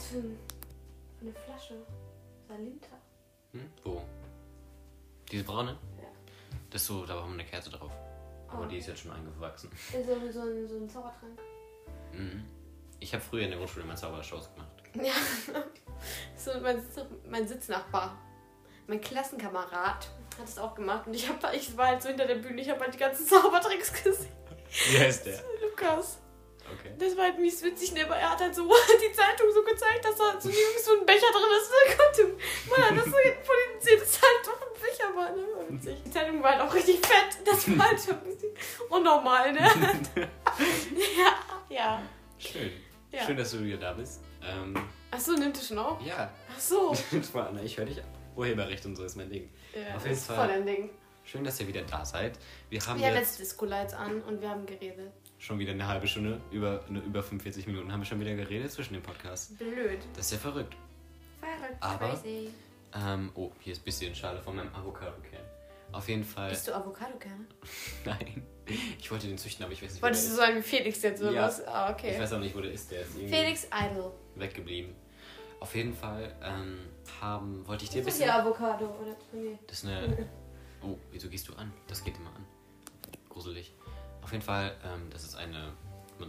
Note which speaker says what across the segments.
Speaker 1: das für, ein, für eine Flasche? Salinta.
Speaker 2: Hm? Wo? Diese braune?
Speaker 1: Ja.
Speaker 2: Das ist so, da war eine Kerze drauf. Aber
Speaker 1: Oh.
Speaker 2: die ist jetzt schon eingewachsen.
Speaker 1: Ist so, so, ein, so ein Zaubertrank.
Speaker 2: Mhm. Ich habe früher in der Grundschule mal Zaubershows gemacht.
Speaker 1: Ja. So, mein, mein Sitznachbar. Mein Klassenkamerad hat es auch gemacht und ich, hab, ich war halt so hinter der Bühne, ich habe halt die ganzen Zaubertricks gesehen.
Speaker 2: Wie heißt der?
Speaker 1: Lukas.
Speaker 2: Okay.
Speaker 1: Das war halt mies witzig, ne? aber er hat halt so die Zeitung so gezeigt, dass da so nirgends so ein Becher drin ist. Konnte, man hat das so politisiert, dass halt doch ein Becher war, ne? War witzig. Die Zeitung war halt auch richtig fett. Das war halt schon ein bisschen unnormal, ne? ja, ja.
Speaker 2: Schön.
Speaker 1: Ja.
Speaker 2: Schön, dass du wieder da bist. Ähm,
Speaker 1: Achso, nimmt ihr schon auf?
Speaker 2: ja.
Speaker 1: Ach so.
Speaker 2: Anna, ich höre dich ab. Urheberrecht und so ist mein Ding.
Speaker 1: Ja,
Speaker 2: Auf jeden
Speaker 1: ist
Speaker 2: Fall.
Speaker 1: voll ein Ding.
Speaker 2: Schön, dass ihr wieder da seid. Wir haben
Speaker 1: Wir haben
Speaker 2: jetzt
Speaker 1: jetzt Disco-Lights an und wir haben geredet.
Speaker 2: Schon wieder eine halbe Stunde, über, über 45 Minuten haben wir schon wieder geredet zwischen dem Podcast.
Speaker 1: Blöd.
Speaker 2: Das ist ja verrückt.
Speaker 1: Verrückt,
Speaker 2: Aber-
Speaker 1: crazy.
Speaker 2: Ähm, oh, hier ist ein bisschen Schale von meinem Avocado-Kern. Auf jeden Fall.
Speaker 1: Bist du Avocado-Kerne?
Speaker 2: Nein. Ich wollte den züchten, aber ich weiß nicht,
Speaker 1: Wolltest
Speaker 2: wo
Speaker 1: du ein wie Felix jetzt oder
Speaker 2: Ja.
Speaker 1: was? Ah,
Speaker 2: ist. Ich
Speaker 1: okay.
Speaker 2: weiß auch nicht, wo der ist. Der ist irgendwie
Speaker 1: Felix Idol.
Speaker 2: weggeblieben. Auf jeden Fall ähm, haben, wollte ich dir ein
Speaker 1: Ist das
Speaker 2: bisschen...
Speaker 1: hier Avocado oder? Nee.
Speaker 2: Das ist eine... Oh, wieso gehst du an? Das geht immer an. Gruselig. Auf jeden Fall, ähm, das ist eine...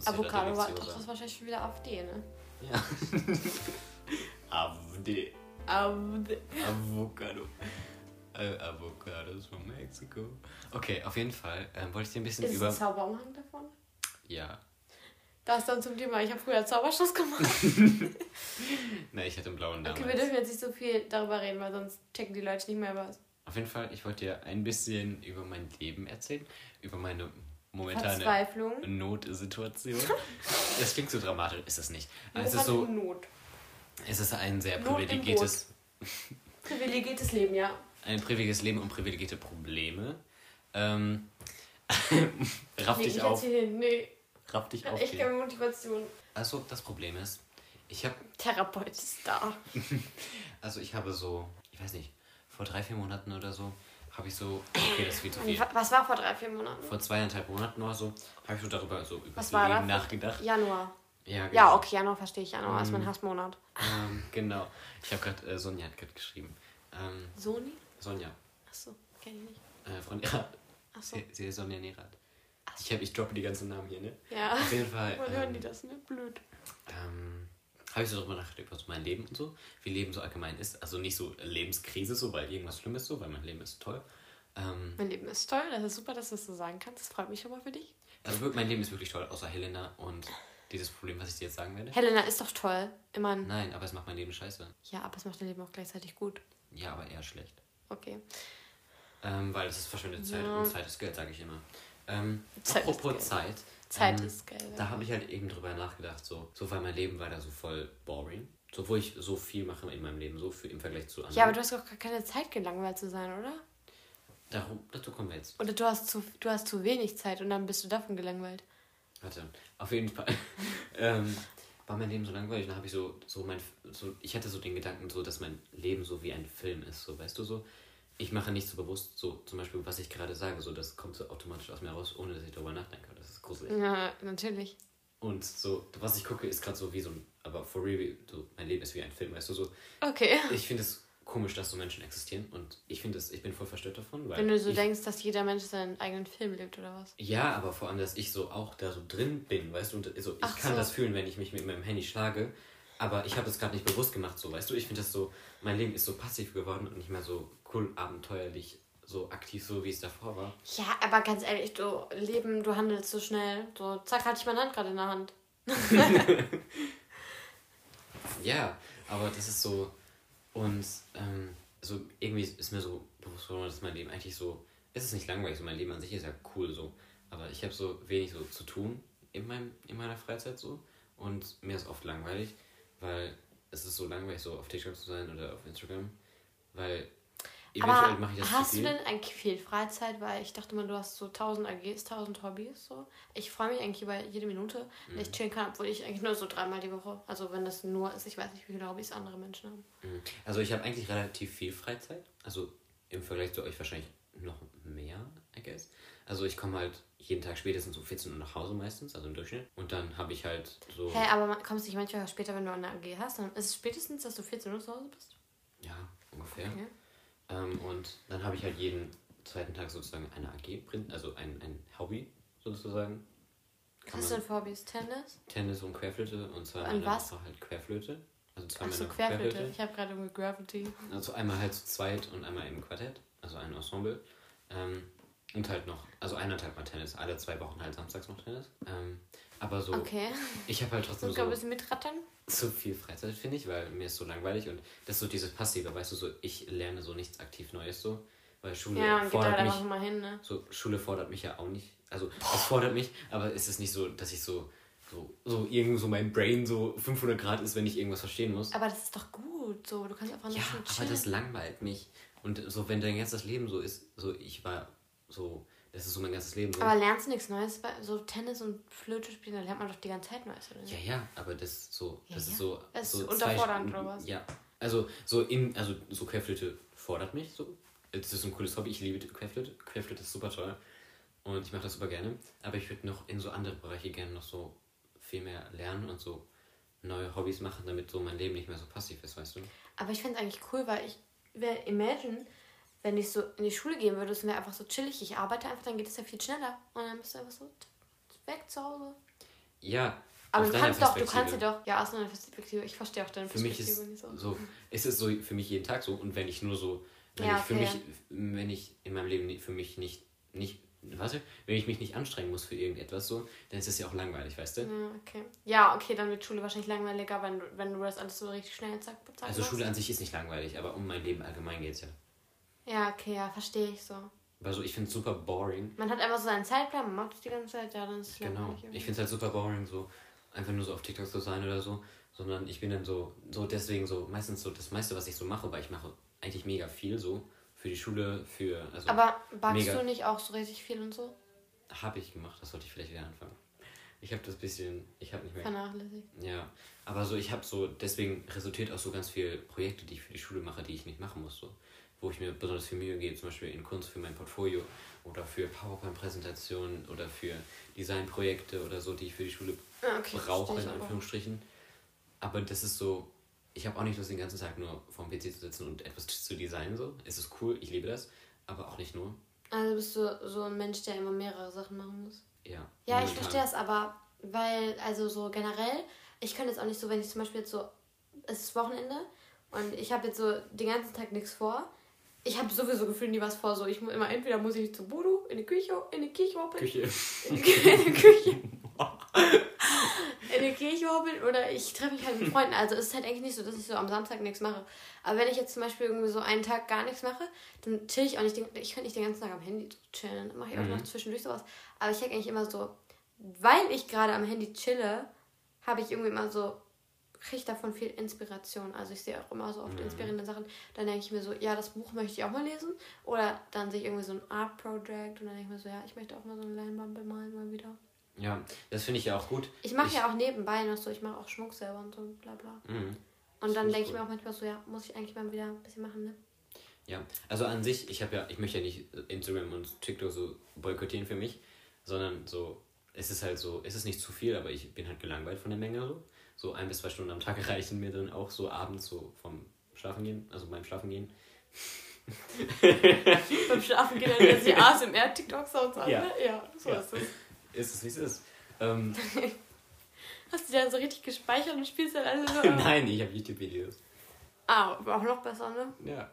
Speaker 1: Avocado war doch das ist wahrscheinlich schon wieder AfD, ne?
Speaker 2: Ja. Avde.
Speaker 1: AfD.
Speaker 2: Avocado. Äh, Avocados from Mexico. Okay, auf jeden Fall ähm, wollte ich dir ein bisschen
Speaker 1: Ist
Speaker 2: über...
Speaker 1: ein Zauberumhang davon?
Speaker 2: Ja.
Speaker 1: Das dann zum Thema. Ich habe früher Zauberschuss gemacht.
Speaker 2: Ne, ich hatte einen blauen damals.
Speaker 1: Okay, wir dürfen jetzt nicht so viel darüber reden, weil sonst checken die Leute nicht mehr was.
Speaker 2: Auf jeden Fall, ich wollte dir ein bisschen über mein Leben erzählen. Über meine momentane
Speaker 1: Verzweiflung.
Speaker 2: Notsituation. Das klingt so dramatisch, ist es nicht. Es ist so,
Speaker 1: Not.
Speaker 2: es ist ein sehr
Speaker 1: Not
Speaker 2: privilegiertes,
Speaker 1: Privilegiertes Leben, ja.
Speaker 2: ein privilegiertes Leben und privilegierte Probleme. Ähm, raff
Speaker 1: Nee,
Speaker 2: dich
Speaker 1: ich
Speaker 2: auf,
Speaker 1: hin. Nee,
Speaker 2: raff dich
Speaker 1: ich
Speaker 2: auf.
Speaker 1: echt
Speaker 2: hier.
Speaker 1: keine Motivation.
Speaker 2: Also, das Problem ist, ich habe,
Speaker 1: Therapeut ist da.
Speaker 2: also ich habe so, ich weiß nicht, vor drei, vier Monaten oder so, habe ich so, okay, das ist viel zu viel.
Speaker 1: Was war vor drei, vier Monaten?
Speaker 2: Vor zweieinhalb Monaten oder so, habe ich so darüber so über das Leben
Speaker 1: da?
Speaker 2: nachgedacht.
Speaker 1: Januar.
Speaker 2: Ja, genau.
Speaker 1: Ja, okay, Januar verstehe ich. Januar ist
Speaker 2: Mhm.
Speaker 1: mein Hassmonat.
Speaker 2: Ähm, genau. Ich habe gerade, äh, Sonja hat gerade geschrieben. Ähm,
Speaker 1: Sony?
Speaker 2: Sonja,
Speaker 1: Achso, kenn ich nicht.
Speaker 2: äh, von ja,
Speaker 1: Achso.
Speaker 2: sie, sie ist Sonja Nerat. Ich, hab, ich droppe die ganzen Namen hier, ne?
Speaker 1: Ja.
Speaker 2: Auf jeden Fall.
Speaker 1: Woher hören die
Speaker 2: Ähm,
Speaker 1: das, ne? Blöd.
Speaker 2: ähm, habe ich so darüber nachgedacht, über mein Leben und so, wie Leben so allgemein ist. Also nicht so Lebenskrise, so, weil irgendwas schlimm ist, so, weil mein Leben ist toll. Ähm,
Speaker 1: Mein Leben ist toll, das ist super, dass du das so sagen kannst. Das freut mich schon mal für dich.
Speaker 2: also mein Leben ist wirklich toll, außer Helena und dieses Problem, was ich dir jetzt sagen werde.
Speaker 1: Helena ist doch toll. Immer ein
Speaker 2: Nein, aber es macht mein Leben scheiße.
Speaker 1: Ja, aber es macht dein Leben auch gleichzeitig gut.
Speaker 2: Ja, aber eher schlecht.
Speaker 1: Okay.
Speaker 2: Ähm, weil es ist verschwendete Zeit
Speaker 1: Ja.
Speaker 2: und Zeit ist Geld, sage ich immer. Ähm,
Speaker 1: Zeit
Speaker 2: apropos. Zeit.
Speaker 1: Zeit
Speaker 2: ähm,
Speaker 1: ist Geld.
Speaker 2: Da habe ich halt eben drüber nachgedacht, so, so weil mein Leben war da so voll boring. So, wo ich so viel mache in meinem Leben, so für, im Vergleich zu anderen.
Speaker 1: Ja, aber du hast doch gar keine Zeit, gelangweilt zu sein, oder?
Speaker 2: Darum, dazu kommen wir jetzt.
Speaker 1: Oder du hast zu, du hast zu wenig Zeit und dann bist du davon gelangweilt.
Speaker 2: Warte, auf jeden Fall. ähm, war mein Leben so langweilig, dann habe ich so, so mein, so, ich hatte so den Gedanken, so, dass mein Leben so wie ein Film ist, so, weißt du, so. Ich mache nicht so bewusst, so, zum Beispiel, was ich gerade sage, so, das kommt so automatisch aus mir raus, ohne dass ich darüber nachdenke. Das ist gruselig.
Speaker 1: Ja, natürlich.
Speaker 2: Und so, was ich gucke, ist gerade so wie so ein, aber for real, so, mein Leben ist wie ein Film, weißt du, so.
Speaker 1: Okay.
Speaker 2: Ich finde es komisch, dass so Menschen existieren und ich finde es, ich bin voll verstört davon, weil.
Speaker 1: Wenn du so
Speaker 2: ich,
Speaker 1: denkst, dass jeder Mensch seinen eigenen Film lebt, oder was?
Speaker 2: Ja, aber vor allem, dass ich so auch da so drin bin, weißt du, und so, ich
Speaker 1: Ach
Speaker 2: kann
Speaker 1: so.
Speaker 2: das fühlen, wenn ich mich mit meinem Handy schlage, aber ich habe das gerade nicht bewusst gemacht, so, weißt du, ich finde das so, mein Leben ist so passiv geworden und nicht mehr so cool, abenteuerlich, so aktiv, so wie es davor war.
Speaker 1: Ja, aber ganz ehrlich, du Leben, du handelst so schnell. So, zack, hatte ich meine Hand gerade in der Hand.
Speaker 2: Ja, aber das ist so. Und ähm, so irgendwie ist mir so bewusst geworden, dass mein Leben eigentlich so. Es ist nicht langweilig, so mein Leben an sich ist ja cool so. Aber ich habe so wenig so zu tun in, meinem, in meiner Freizeit so. Und mir ist oft langweilig, weil es ist so langweilig, so auf TikTok zu sein oder auf Instagram. Weil eventuell
Speaker 1: Aber
Speaker 2: mache ich das
Speaker 1: hast du denn eigentlich viel Freizeit? Weil ich dachte mal, du hast so 1000 AGs, 1000 Hobbys. So. Ich freue mich eigentlich über jede Minute, wenn
Speaker 2: Mhm.
Speaker 1: ich chillen kann, obwohl ich eigentlich nur so dreimal die Woche. Also wenn das nur ist, ich weiß nicht, wie viele Hobbys andere Menschen haben.
Speaker 2: Mhm. Also ich habe eigentlich relativ viel Freizeit. Also im Vergleich zu euch wahrscheinlich noch mehr. I guess. Also ich komme halt jeden Tag spätestens um 14 Uhr nach Hause meistens, also im Durchschnitt. Und dann habe ich halt so.
Speaker 1: Hä, aber man- kommst du nicht manchmal später, wenn du eine AG hast? Dann ist es spätestens, dass du 14 Uhr zu Hause bist?
Speaker 2: Ja, ungefähr.
Speaker 1: Okay.
Speaker 2: Ähm, und dann habe ich halt jeden zweiten Tag sozusagen eine AG, also ein, ein Hobby sozusagen.
Speaker 1: Was
Speaker 2: Kann
Speaker 1: denn für Hobbys? Tennis?
Speaker 2: Tennis und Querflöte und in der
Speaker 1: was?
Speaker 2: Woche halt Querflöte. Also zweimal in der
Speaker 1: Querflöte. Ich habe gerade irgendwie Gravity.
Speaker 2: Also einmal halt zu zweit und einmal im Quartett, also ein Ensemble. Ähm, und halt noch, also eineinhalb Mal Tennis, alle zwei Wochen halt samstags noch Tennis. Ähm, aber so,
Speaker 1: Okay.
Speaker 2: ich habe halt trotzdem
Speaker 1: Soll ich ein
Speaker 2: so,
Speaker 1: bisschen mitrattern?
Speaker 2: So viel Freizeit, finde ich, weil mir ist so langweilig und das ist so dieses Passive, weißt du, so ich lerne so nichts aktiv Neues so, weil Schule
Speaker 1: Ja,
Speaker 2: fordert
Speaker 1: halt
Speaker 2: mich,
Speaker 1: einfach mal hin, ne?
Speaker 2: so Schule fordert mich ja auch nicht, also es fordert mich, aber es ist nicht so, dass ich so, so, so irgendwo so mein Brain so 500 Grad ist, wenn ich irgendwas verstehen muss.
Speaker 1: Aber das ist doch gut. So, du kannst einfach
Speaker 2: Ja,
Speaker 1: nicht so
Speaker 2: aber
Speaker 1: chillen.
Speaker 2: das langweilt mich. Und so, wenn dein ganzes Leben so ist, so ich war so, das ist so mein ganzes Leben so.
Speaker 1: Aber lernst du nichts Neues? Bei so Tennis und Flöte spielen, da lernt man doch die ganze Zeit Neues, oder nicht?
Speaker 2: ja, ja, aber das ist so,
Speaker 1: Ja,
Speaker 2: das
Speaker 1: ja.
Speaker 2: ist so.
Speaker 1: Es
Speaker 2: so
Speaker 1: ist unterfordernd, oder was?
Speaker 2: Ja, also so in, also so Querflöte fordert mich so. Es ist ein cooles Hobby, ich liebe Querflöte. Querflöte ist super toll. Und ich mache das super gerne. Aber ich würde noch in so andere Bereiche gerne noch so viel mehr lernen und so neue Hobbys machen, damit so mein Leben nicht mehr so passiv ist, weißt du?
Speaker 1: Aber ich finde es eigentlich cool, weil ich imagine, wenn ich so in die Schule gehen würde, es wäre einfach so chillig. Ich arbeite einfach, dann geht es ja viel schneller. Und dann bist du einfach so weg zu Hause.
Speaker 2: Ja.
Speaker 1: Aber du
Speaker 2: deiner
Speaker 1: kannst doch, du kannst ja doch, ja, aus einer Perspektive, ich verstehe auch deine
Speaker 2: für mich
Speaker 1: Perspektive
Speaker 2: ist
Speaker 1: nicht so.
Speaker 2: so, es ist so für mich jeden Tag so und wenn ich nur so, wenn
Speaker 1: Ja,
Speaker 2: ich für
Speaker 1: okay.
Speaker 2: mich, wenn ich in meinem Leben für mich nicht, nicht, warte, wenn ich mich nicht anstrengen muss für irgendetwas so, dann ist es ja auch langweilig, weißt du?
Speaker 1: Ja, okay. Ja, okay, dann wird Schule wahrscheinlich langweiliger, wenn du, wenn du das alles so richtig schnell zack, zack
Speaker 2: Also. Schule an sich ist nicht langweilig, aber um mein Leben allgemein geht's ja.
Speaker 1: Ja, okay, ja, verstehe ich so.
Speaker 2: Weil so, ich finde es super boring.
Speaker 1: Man hat einfach so seinen Zeitplan, man macht es die ganze Zeit, ja, dann ist es
Speaker 2: Genau. Ich finde es halt super boring, so einfach nur so auf TikTok zu sein oder so. Sondern ich bin dann so, so deswegen so, meistens so das meiste, was ich so mache, weil ich mache eigentlich mega viel so für die Schule, für, also
Speaker 1: Aber backst
Speaker 2: mega.
Speaker 1: du nicht auch so richtig viel und so?
Speaker 2: habe ich gemacht, das sollte ich vielleicht wieder anfangen. Ich habe das bisschen, ich habe nicht mehr
Speaker 1: Vernachlässigt.
Speaker 2: Ja, aber so, ich habe so, deswegen resultiert auch so ganz viele Projekte, die ich für die Schule mache, die ich nicht machen muss, so. Wo ich mir besonders viel Mühe gebe, zum Beispiel in Kunst für mein Portfolio oder für PowerPoint-Präsentationen oder für Designprojekte oder so, die ich für die Schule
Speaker 1: Ja, okay,
Speaker 2: brauche, in
Speaker 1: aber.
Speaker 2: Anführungsstrichen. Aber das ist so, ich habe auch nicht Lust, den ganzen Tag nur vorm PC zu sitzen und etwas zu designen, so. Es ist cool, ich liebe das, aber auch nicht nur.
Speaker 1: Also bist du so ein Mensch, der immer mehrere Sachen machen muss?
Speaker 2: Ja.
Speaker 1: Ja, ich verstehe das aber, weil, also so generell, ich könnte jetzt auch nicht so, wenn ich zum Beispiel jetzt so, es ist Wochenende und ich habe jetzt so den ganzen Tag nichts vor. Ich habe sowieso gefühlt nie was vor. So, ich muss immer, entweder muss ich zu Bodo, in die Küche, in die Kirche hoppeln.
Speaker 2: Küche.
Speaker 1: In die, in die Küche. in die Kirche hoppeln oder ich treffe mich halt mit Freunden. Also es ist halt eigentlich nicht so, dass ich so am Samstag nichts mache. Aber wenn ich jetzt zum Beispiel irgendwie so einen Tag gar nichts mache, dann chill ich auch nicht. Den, ich kann nicht den ganzen Tag am Handy chillen. Dann mache ich auch noch zwischendurch sowas. Aber ich denke eigentlich immer so, weil ich gerade am Handy chille, habe ich irgendwie immer so, kriege ich davon viel Inspiration. Also ich sehe auch immer so oft inspirierende Sachen. Dann denke ich mir so, ja, das Buch möchte ich auch mal lesen. Oder dann sehe ich irgendwie so ein Art Project und dann denke ich mir so, ja, ich möchte auch mal so eine Leinwand bemalen mal wieder.
Speaker 2: Ja, das finde ich ja auch gut.
Speaker 1: Ich mache ja auch nebenbei noch so, ich mache auch Schmuck selber und so, bla bla.
Speaker 2: Mhm.
Speaker 1: Und dann denke ich mir auch manchmal so, ja, muss ich eigentlich mal wieder ein bisschen machen, ne?
Speaker 2: Ja, also an sich, ich habe ja, ich möchte ja nicht Instagram und TikTok so boykottieren für mich, sondern so, es ist halt so, es ist nicht zu viel, aber ich bin halt gelangweilt von der Menge so. So ein bis zwei Stunden am Tag reichen mir dann auch so abends so vom Schlafen gehen, also beim Schlafen gehen.
Speaker 1: Beim Schlafen gehen dann jetzt die ASMR-TikTok-Sounds an,
Speaker 2: Ja.
Speaker 1: ne? Ja, so
Speaker 2: Ja.
Speaker 1: ist es.
Speaker 2: Ist es, wie es ist. Ähm,
Speaker 1: Hast du die dann so richtig gespeichert und spielst dann alle so?
Speaker 2: nein, ich habe YouTube-Videos.
Speaker 1: Ah, auch noch besser, ne?
Speaker 2: Ja.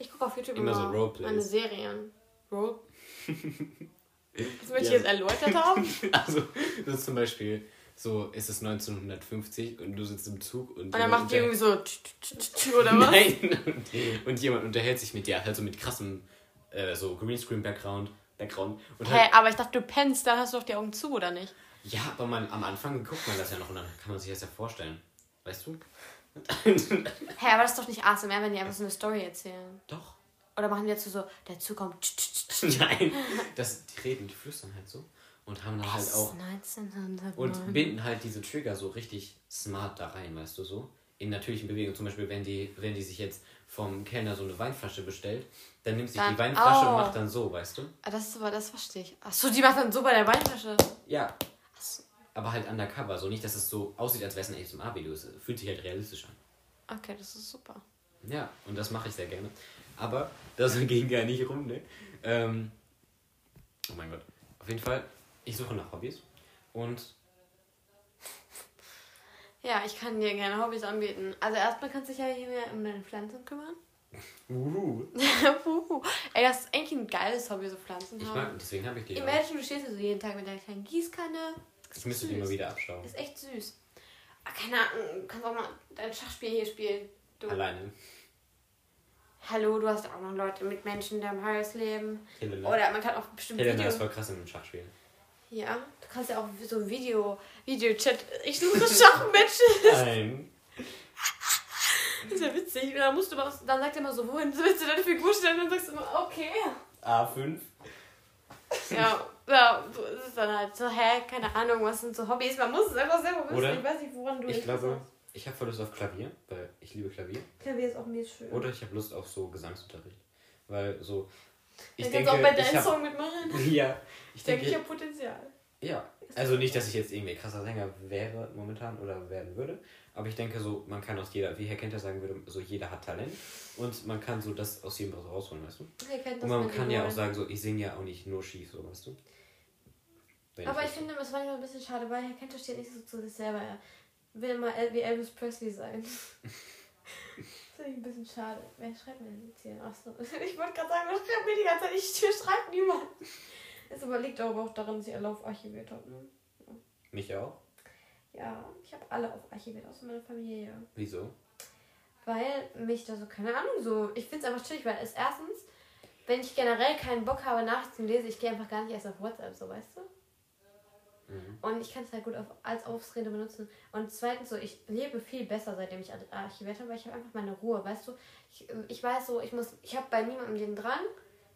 Speaker 1: Ich gucke auf YouTube
Speaker 2: Immer
Speaker 1: immer,
Speaker 2: so Roleplays.
Speaker 1: meine Serien. Role? Das möchte ich
Speaker 2: Ja.
Speaker 1: jetzt erläutert haben.
Speaker 2: Also, das ist zum Beispiel so, es ist 1950 und du sitzt im Zug und.
Speaker 1: Und dann macht die irgendwie so oder was?
Speaker 2: Nein, und, jemand unterhält sich mit dir, halt so mit krassem, äh, so Greenscreen-Background. Background. Und
Speaker 1: Hä,
Speaker 2: halt,
Speaker 1: aber ich dachte, du pennst, dann hast du doch die Augen zu, oder nicht?
Speaker 2: ja, aber man, am Anfang guckt man das ja noch und dann kann man sich das ja vorstellen. Weißt du?
Speaker 1: Hä, aber das ist doch nicht ASMR, wenn die einfach so eine Story erzählen.
Speaker 2: Doch.
Speaker 1: Oder machen die dazu so, der Zug kommt.
Speaker 2: Nein. Das, die reden, die flüstern halt so. Und haben dann halt auch.
Speaker 1: 1909.
Speaker 2: Und binden halt diese Trigger so richtig smart da rein, weißt du so. in natürlichen Bewegungen. Zum Beispiel, wenn die, wenn die sich jetzt vom Kellner so eine Weinflasche bestellt, dann nimmt sich
Speaker 1: Dann-
Speaker 2: die Weinflasche
Speaker 1: Oh.
Speaker 2: und macht dann so, weißt du?
Speaker 1: Ah, das ist aber, das verstehe ich. Achso, die macht dann so bei der Weinflasche.
Speaker 2: Ja. Aber halt undercover, so nicht, dass es so aussieht, als wäre es ein ASMR-Video. Es fühlt sich halt realistisch an.
Speaker 1: Okay, das ist super.
Speaker 2: Ja, und das mache ich sehr gerne. Aber das ging gar nicht rum, ne? Ähm, oh mein Gott. Auf jeden Fall, ich suche nach Hobbys. Und
Speaker 1: Ja, ich kann dir gerne Hobbys anbieten. Also erstmal kannst du dich ja hier mehr um deine Pflanzen kümmern.
Speaker 2: uhu.
Speaker 1: Ey, das ist eigentlich ein geiles Hobby, so Pflanzen
Speaker 2: ich
Speaker 1: haben.
Speaker 2: mag, deswegen habe ich die. auch.
Speaker 1: Imagine, du stehst so jeden Tag mit deiner kleinen Gießkanne. Das
Speaker 2: Ich müsste die mal wieder abschauen.
Speaker 1: Ist echt süß. Ah, keine Ahnung, du kannst auch mal dein Schachspiel hier spielen. Du.
Speaker 2: Alleine.
Speaker 1: Hallo, du hast auch noch Leute mit Menschen in deinem Haus leben.
Speaker 2: Helena.
Speaker 1: Oder man kann auch bestimmt
Speaker 2: Helena
Speaker 1: Video...
Speaker 2: ist voll krass im Schachspielen.
Speaker 1: Ja, du kannst ja auch so Video... Video-Chat... Ich suche Schachmatches.
Speaker 2: Nein.
Speaker 1: Das ist ja witzig. Und dann musst du mal... Dann sagt er immer so, wohin willst du deine Figur stellen? Und dann sagst du immer, okay.
Speaker 2: A5.
Speaker 1: Ja, ja, so ist dann halt so, hä, keine Ahnung, was sind so Hobbys? Man muss es einfach selber wissen.
Speaker 2: Oder?
Speaker 1: Ich weiß nicht, woran du
Speaker 2: Ich glaube, ich habe voll Lust auf Klavier, weil ich liebe Klavier.
Speaker 1: Klavier ist auch mir schön.
Speaker 2: Oder ich habe Lust auf so Gesangsunterricht. Weil so. Ich denke,
Speaker 1: auch bei
Speaker 2: ich hab,
Speaker 1: Song mitmachen.
Speaker 2: Ja, ich
Speaker 1: Ich denke, ich habe Potenzial.
Speaker 2: Ja, also nicht, dass ich jetzt irgendwie krasser Sänger wäre momentan oder werden würde, aber ich denke so, man kann aus jeder, wie Herr Kenter sagen würde, so jeder hat Talent und man kann so das aus jedem so rausholen, weißt du?
Speaker 1: Kennt das
Speaker 2: Und man kann ja auch sagen, so ich singe ja auch nicht nur schief, so weißt du? Wenn
Speaker 1: Aber ich
Speaker 2: das-
Speaker 1: finde, das war manchmal ein bisschen schade, weil Herr Kenter steht nicht so zu sich selber. Er will immer wie Elvis Presley sein. das finde ich ein bisschen schade. Wer schreibt mir denn jetzt hier? Achso. Ich wollte gerade sagen, wer schreibt mir die ganze Zeit? Ich hier schreibt niemand. Es aber liegt aber auch daran, dass ich alle aufarchiviert habe. Ne?
Speaker 2: Mich auch?
Speaker 1: Ja, ich habe alle aufarchiviert, außer meine Familie.
Speaker 2: Wieso?
Speaker 1: Weil mich da so, keine Ahnung, so. Ich finde es einfach chillig, weil es erstens, wenn ich generell keinen Bock habe, Nachrichten zu lesen, ich gehe einfach gar nicht erst auf WhatsApp, so weißt du?
Speaker 2: Mhm.
Speaker 1: Und ich kann es halt gut auf, als Aufrede benutzen. Und zweitens so, ich lebe viel besser, seitdem ich ar- archiviert habe, weil ich habe einfach meine Ruhe, weißt du? Ich, ich weiß so, ich muss, ich habe bei niemandem den Drang,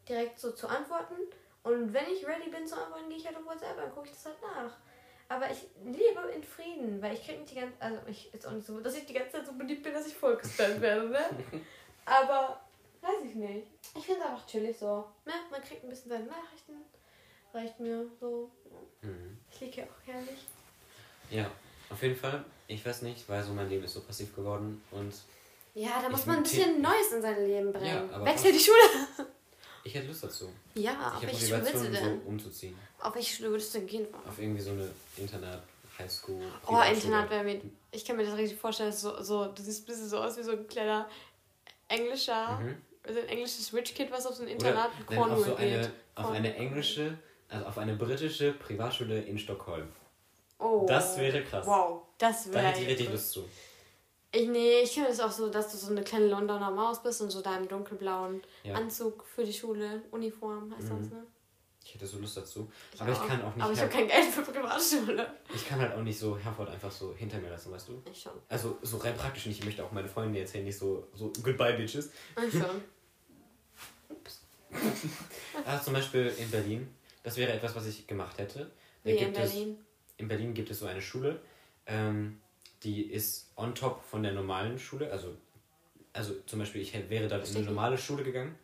Speaker 1: direkt so zu antworten. Und wenn ich ready bin zu antworten, gehe ich halt auf WhatsApp, dann gucke ich das halt nach. Aber ich lebe in Frieden, weil ich kriege nicht die ganze also ich ist auch nicht so, dass ich die ganze Zeit so beliebt bin, dass ich voll gespammt werde, ne? Aber weiß ich nicht. Ich finde es einfach chillig so. Ne? Man kriegt ein bisschen seine Nachrichten. Reicht mir so.
Speaker 2: Mhm.
Speaker 1: Ich liege ja auch herrlich.
Speaker 2: Ja, auf jeden Fall, ich weiß nicht, weil so mein Leben ist so passiv geworden und
Speaker 1: Ja, da muss man ein bisschen Neues in sein Leben bringen.
Speaker 2: Ja,
Speaker 1: Wechsel die Schule.
Speaker 2: ich hätte Lust dazu.
Speaker 1: Ja, auf welche Schule willst du denn?
Speaker 2: so umzuziehen.
Speaker 1: Auf welche Schule würdest du denn gehen?
Speaker 2: Auf irgendwie so eine Internat, Highschool.
Speaker 1: Oh. Internat wäre mir. Ich kann mir das richtig vorstellen. So, so, du siehst ein bisschen so aus wie so ein kleiner englischer,
Speaker 2: Mhm.
Speaker 1: also ein englisches Rich Kid, was auf so ein Internat in Cornwall
Speaker 2: so eine,
Speaker 1: geht.
Speaker 2: auf eine englische, also auf eine britische Privatschule in Stockholm.
Speaker 1: Oh.
Speaker 2: Das wäre krass.
Speaker 1: Wow, das
Speaker 2: Da
Speaker 1: wäre.
Speaker 2: hätte ich richtig Lust zu.
Speaker 1: Ich, nee, ich kenne das auch so, dass du so eine kleine Londoner Maus bist und so deinem dunkelblauen
Speaker 2: Ja.
Speaker 1: Anzug für die Schule, Uniform heißt das,
Speaker 2: Mhm.
Speaker 1: ne?
Speaker 2: Ich hätte so Lust dazu. aber ich kann auch nicht.
Speaker 1: Aber ich habe kein Geld für Privatschule.
Speaker 2: ich kann halt auch nicht so Herford einfach so hinter mir lassen, weißt du?
Speaker 1: Ich schon.
Speaker 2: Also so rein praktisch nicht. Ich möchte auch meine Freunde erzählen, nicht so, so goodbye bitches.
Speaker 1: Ich schon.
Speaker 2: Ah, zum Beispiel in Berlin. Das wäre etwas, was ich gemacht hätte. Da
Speaker 1: Wie in
Speaker 2: gibt es-
Speaker 1: Berlin.
Speaker 2: in Berlin gibt es so eine Schule, ähm, die ist on top von der normalen Schule. Also, also zum Beispiel, ich hätte- wäre dann in eine normale Schule gegangen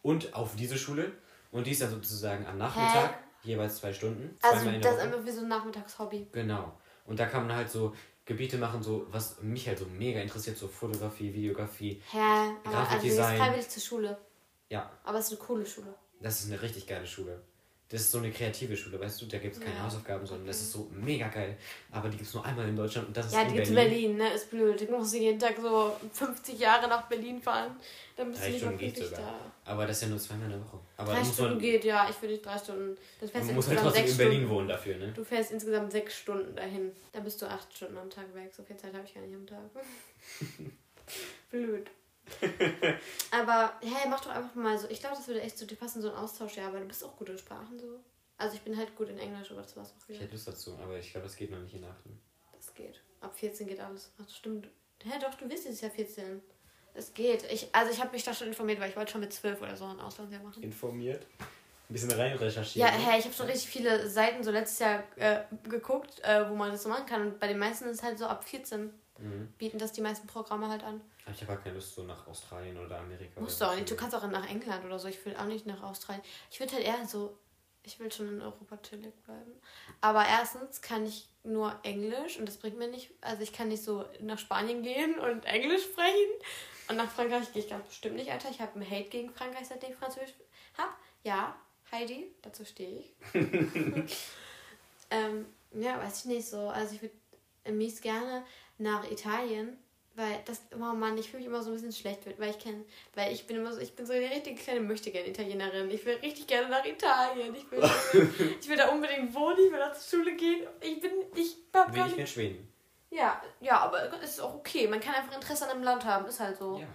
Speaker 2: und auf diese Schule. Und die ist dann sozusagen am Nachmittag, jeweils zwei Stunden.
Speaker 1: Also das ist einfach wie so ein Nachmittagshobby.
Speaker 2: Genau. Und da kann man halt so Gebiete machen, so was mich halt so mega interessiert, so Fotografie, Videografie.
Speaker 1: Hä? Aber also du
Speaker 2: Grafikdesign.
Speaker 1: gehst freiwillig zur Schule.
Speaker 2: Ja,
Speaker 1: Aber es ist eine coole Schule.
Speaker 2: das ist eine richtig geile Schule. Das ist so eine kreative Schule, weißt du? Da gibt es keine
Speaker 1: Ja.
Speaker 2: Hausaufgaben, sondern das ist so mega geil. Aber die gibt es nur einmal in Deutschland und das ist
Speaker 1: Ja,
Speaker 2: in
Speaker 1: die gibt's in
Speaker 2: Berlin.
Speaker 1: Berlin, ne? Ist blöd. Du musst jeden Tag so 50 Jahre nach Berlin fahren. Dann bist
Speaker 2: Drei
Speaker 1: du nicht
Speaker 2: sogar.
Speaker 1: da.
Speaker 2: Aber das ist ja nur zweimal in der Woche. Aber
Speaker 1: Drei Stunden
Speaker 2: man,
Speaker 1: geht, ja. Ich würde drei Stunden. Das fährst du
Speaker 2: muss halt trotzdem in Berlin wohnen dafür, ne?
Speaker 1: Du fährst insgesamt sechs Stunden dahin. Da bist du acht Stunden am Tag weg. So viel Zeit habe ich gar nicht am Tag. Blöd. Aber hey, mach doch einfach mal so. Ich glaube, das würde echt zu dir passen, so ein Austausch, ja, weil du bist auch gut in Sprachen so. Also ich bin halt gut in Englisch, aber das war's auch
Speaker 2: Ich hätte Lust dazu, aber ich glaube, das geht noch nicht in Aachen.
Speaker 1: Das geht. Ab 14 geht alles. Ach, das stimmt. Hä, doch, du bist jetzt ja 14. Es geht. Ich, also ich habe mich da schon informiert, weil ich wollte schon mit 12 oder so ein Auslandsjahr machen.
Speaker 2: Informiert? Ein bisschen rein recherchiert.
Speaker 1: Ja, hä, ich habe schon richtig viele Seiten so letztes Jahr äh, geguckt, äh, wo man das so machen kann. Und bei den meisten ist es halt so ab 14.
Speaker 2: Mhm.
Speaker 1: bieten das die meisten Programme halt an.
Speaker 2: Ich habe halt keine Lust so nach Australien oder Amerika.
Speaker 1: Musst
Speaker 2: oder
Speaker 1: du auch nicht. Du kannst auch nach England oder so. Ich will auch nicht nach Australien. Ich würde halt eher so. Ich will schon in Europa chillig bleiben. Aber erstens kann ich nur Englisch und das bringt mir nicht. Also ich kann nicht so nach Spanien gehen und Englisch sprechen. Und nach Frankreich gehe ich ganz bestimmt nicht, Alter. Ich habe einen Hate gegen Frankreich, seitdem ich Französisch habe. Ja, Heidi, dazu stehe ich. ähm, ja, weiß ich nicht so. Also ich würde mies gerne nach Italien, weil das, oh Mann, ich fühle mich immer so ein bisschen schlecht, weil ich kenne, weil ich bin immer so, ich bin so eine richtige kleine möchtegern Italienerin. Ich will richtig gerne nach Italien. Ich will, ich will da unbedingt wohnen, ich will da zur Schule gehen. Ich bin, ich hab
Speaker 2: Will
Speaker 1: gar
Speaker 2: ich in Schweden.
Speaker 1: ja, ja, aber es ist auch okay. Man kann einfach Interesse an einem Land haben, ist halt so.
Speaker 2: Ja.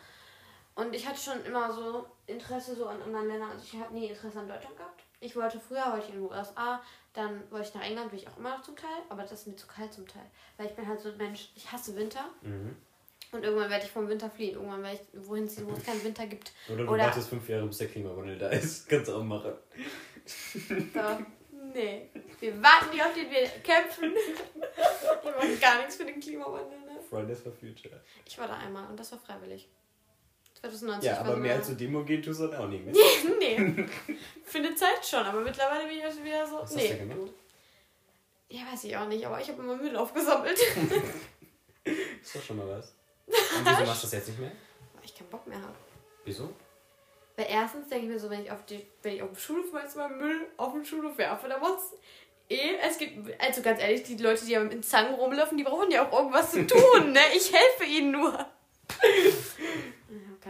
Speaker 1: Und ich hatte schon immer so Interesse so an anderen Ländern. Also ich habe nie Interesse an Deutschland gehabt. Ich wollte früher, wollte ich in den USA, dann wollte ich nach England, will ich auch immer noch zum Teil, aber das ist mir zu kalt zum Teil. Weil ich bin halt so ein Mensch, ich hasse Winter
Speaker 2: Mhm.
Speaker 1: und irgendwann werde ich vom Winter fliehen. Irgendwann werde ich wohin ziehen, wo es keinen Winter gibt.
Speaker 2: Oder du
Speaker 1: Oder-
Speaker 2: wartest fünf Jahre, bis der Klimawandel da ist. Kannst du auch machen.
Speaker 1: So, nee. Wir warten nicht auf den wir kämpfen. Wir machen gar nichts für den Klimawandel, ne?
Speaker 2: Fridays for Future.
Speaker 1: Ich war da einmal und das war freiwillig. 2019
Speaker 2: Ja, aber mehr als zur Demo geht, tust du dann auch nicht mehr.
Speaker 1: nee. Für eine Zeit schon, aber mittlerweile bin ich schon wieder so.
Speaker 2: Was hast
Speaker 1: nee.
Speaker 2: du gemacht?
Speaker 1: Ja, weiß ich auch nicht, aber ich habe immer Müll aufgesammelt.
Speaker 2: Ist doch schon mal was. Und wieso machst du das jetzt nicht mehr?
Speaker 1: Weil ich keinen Bock mehr habe.
Speaker 2: Wieso?
Speaker 1: Weil erstens denke ich mir so, wenn ich auf die, wenn ich auf dem Schulhof mal mal Müll auf den Schulhof werfe, dann macht's eh, es gibt, also ganz ehrlich, die Leute, die in Zangen rumlaufen, die brauchen ja auch irgendwas zu tun, ne? Ich helfe ihnen nur.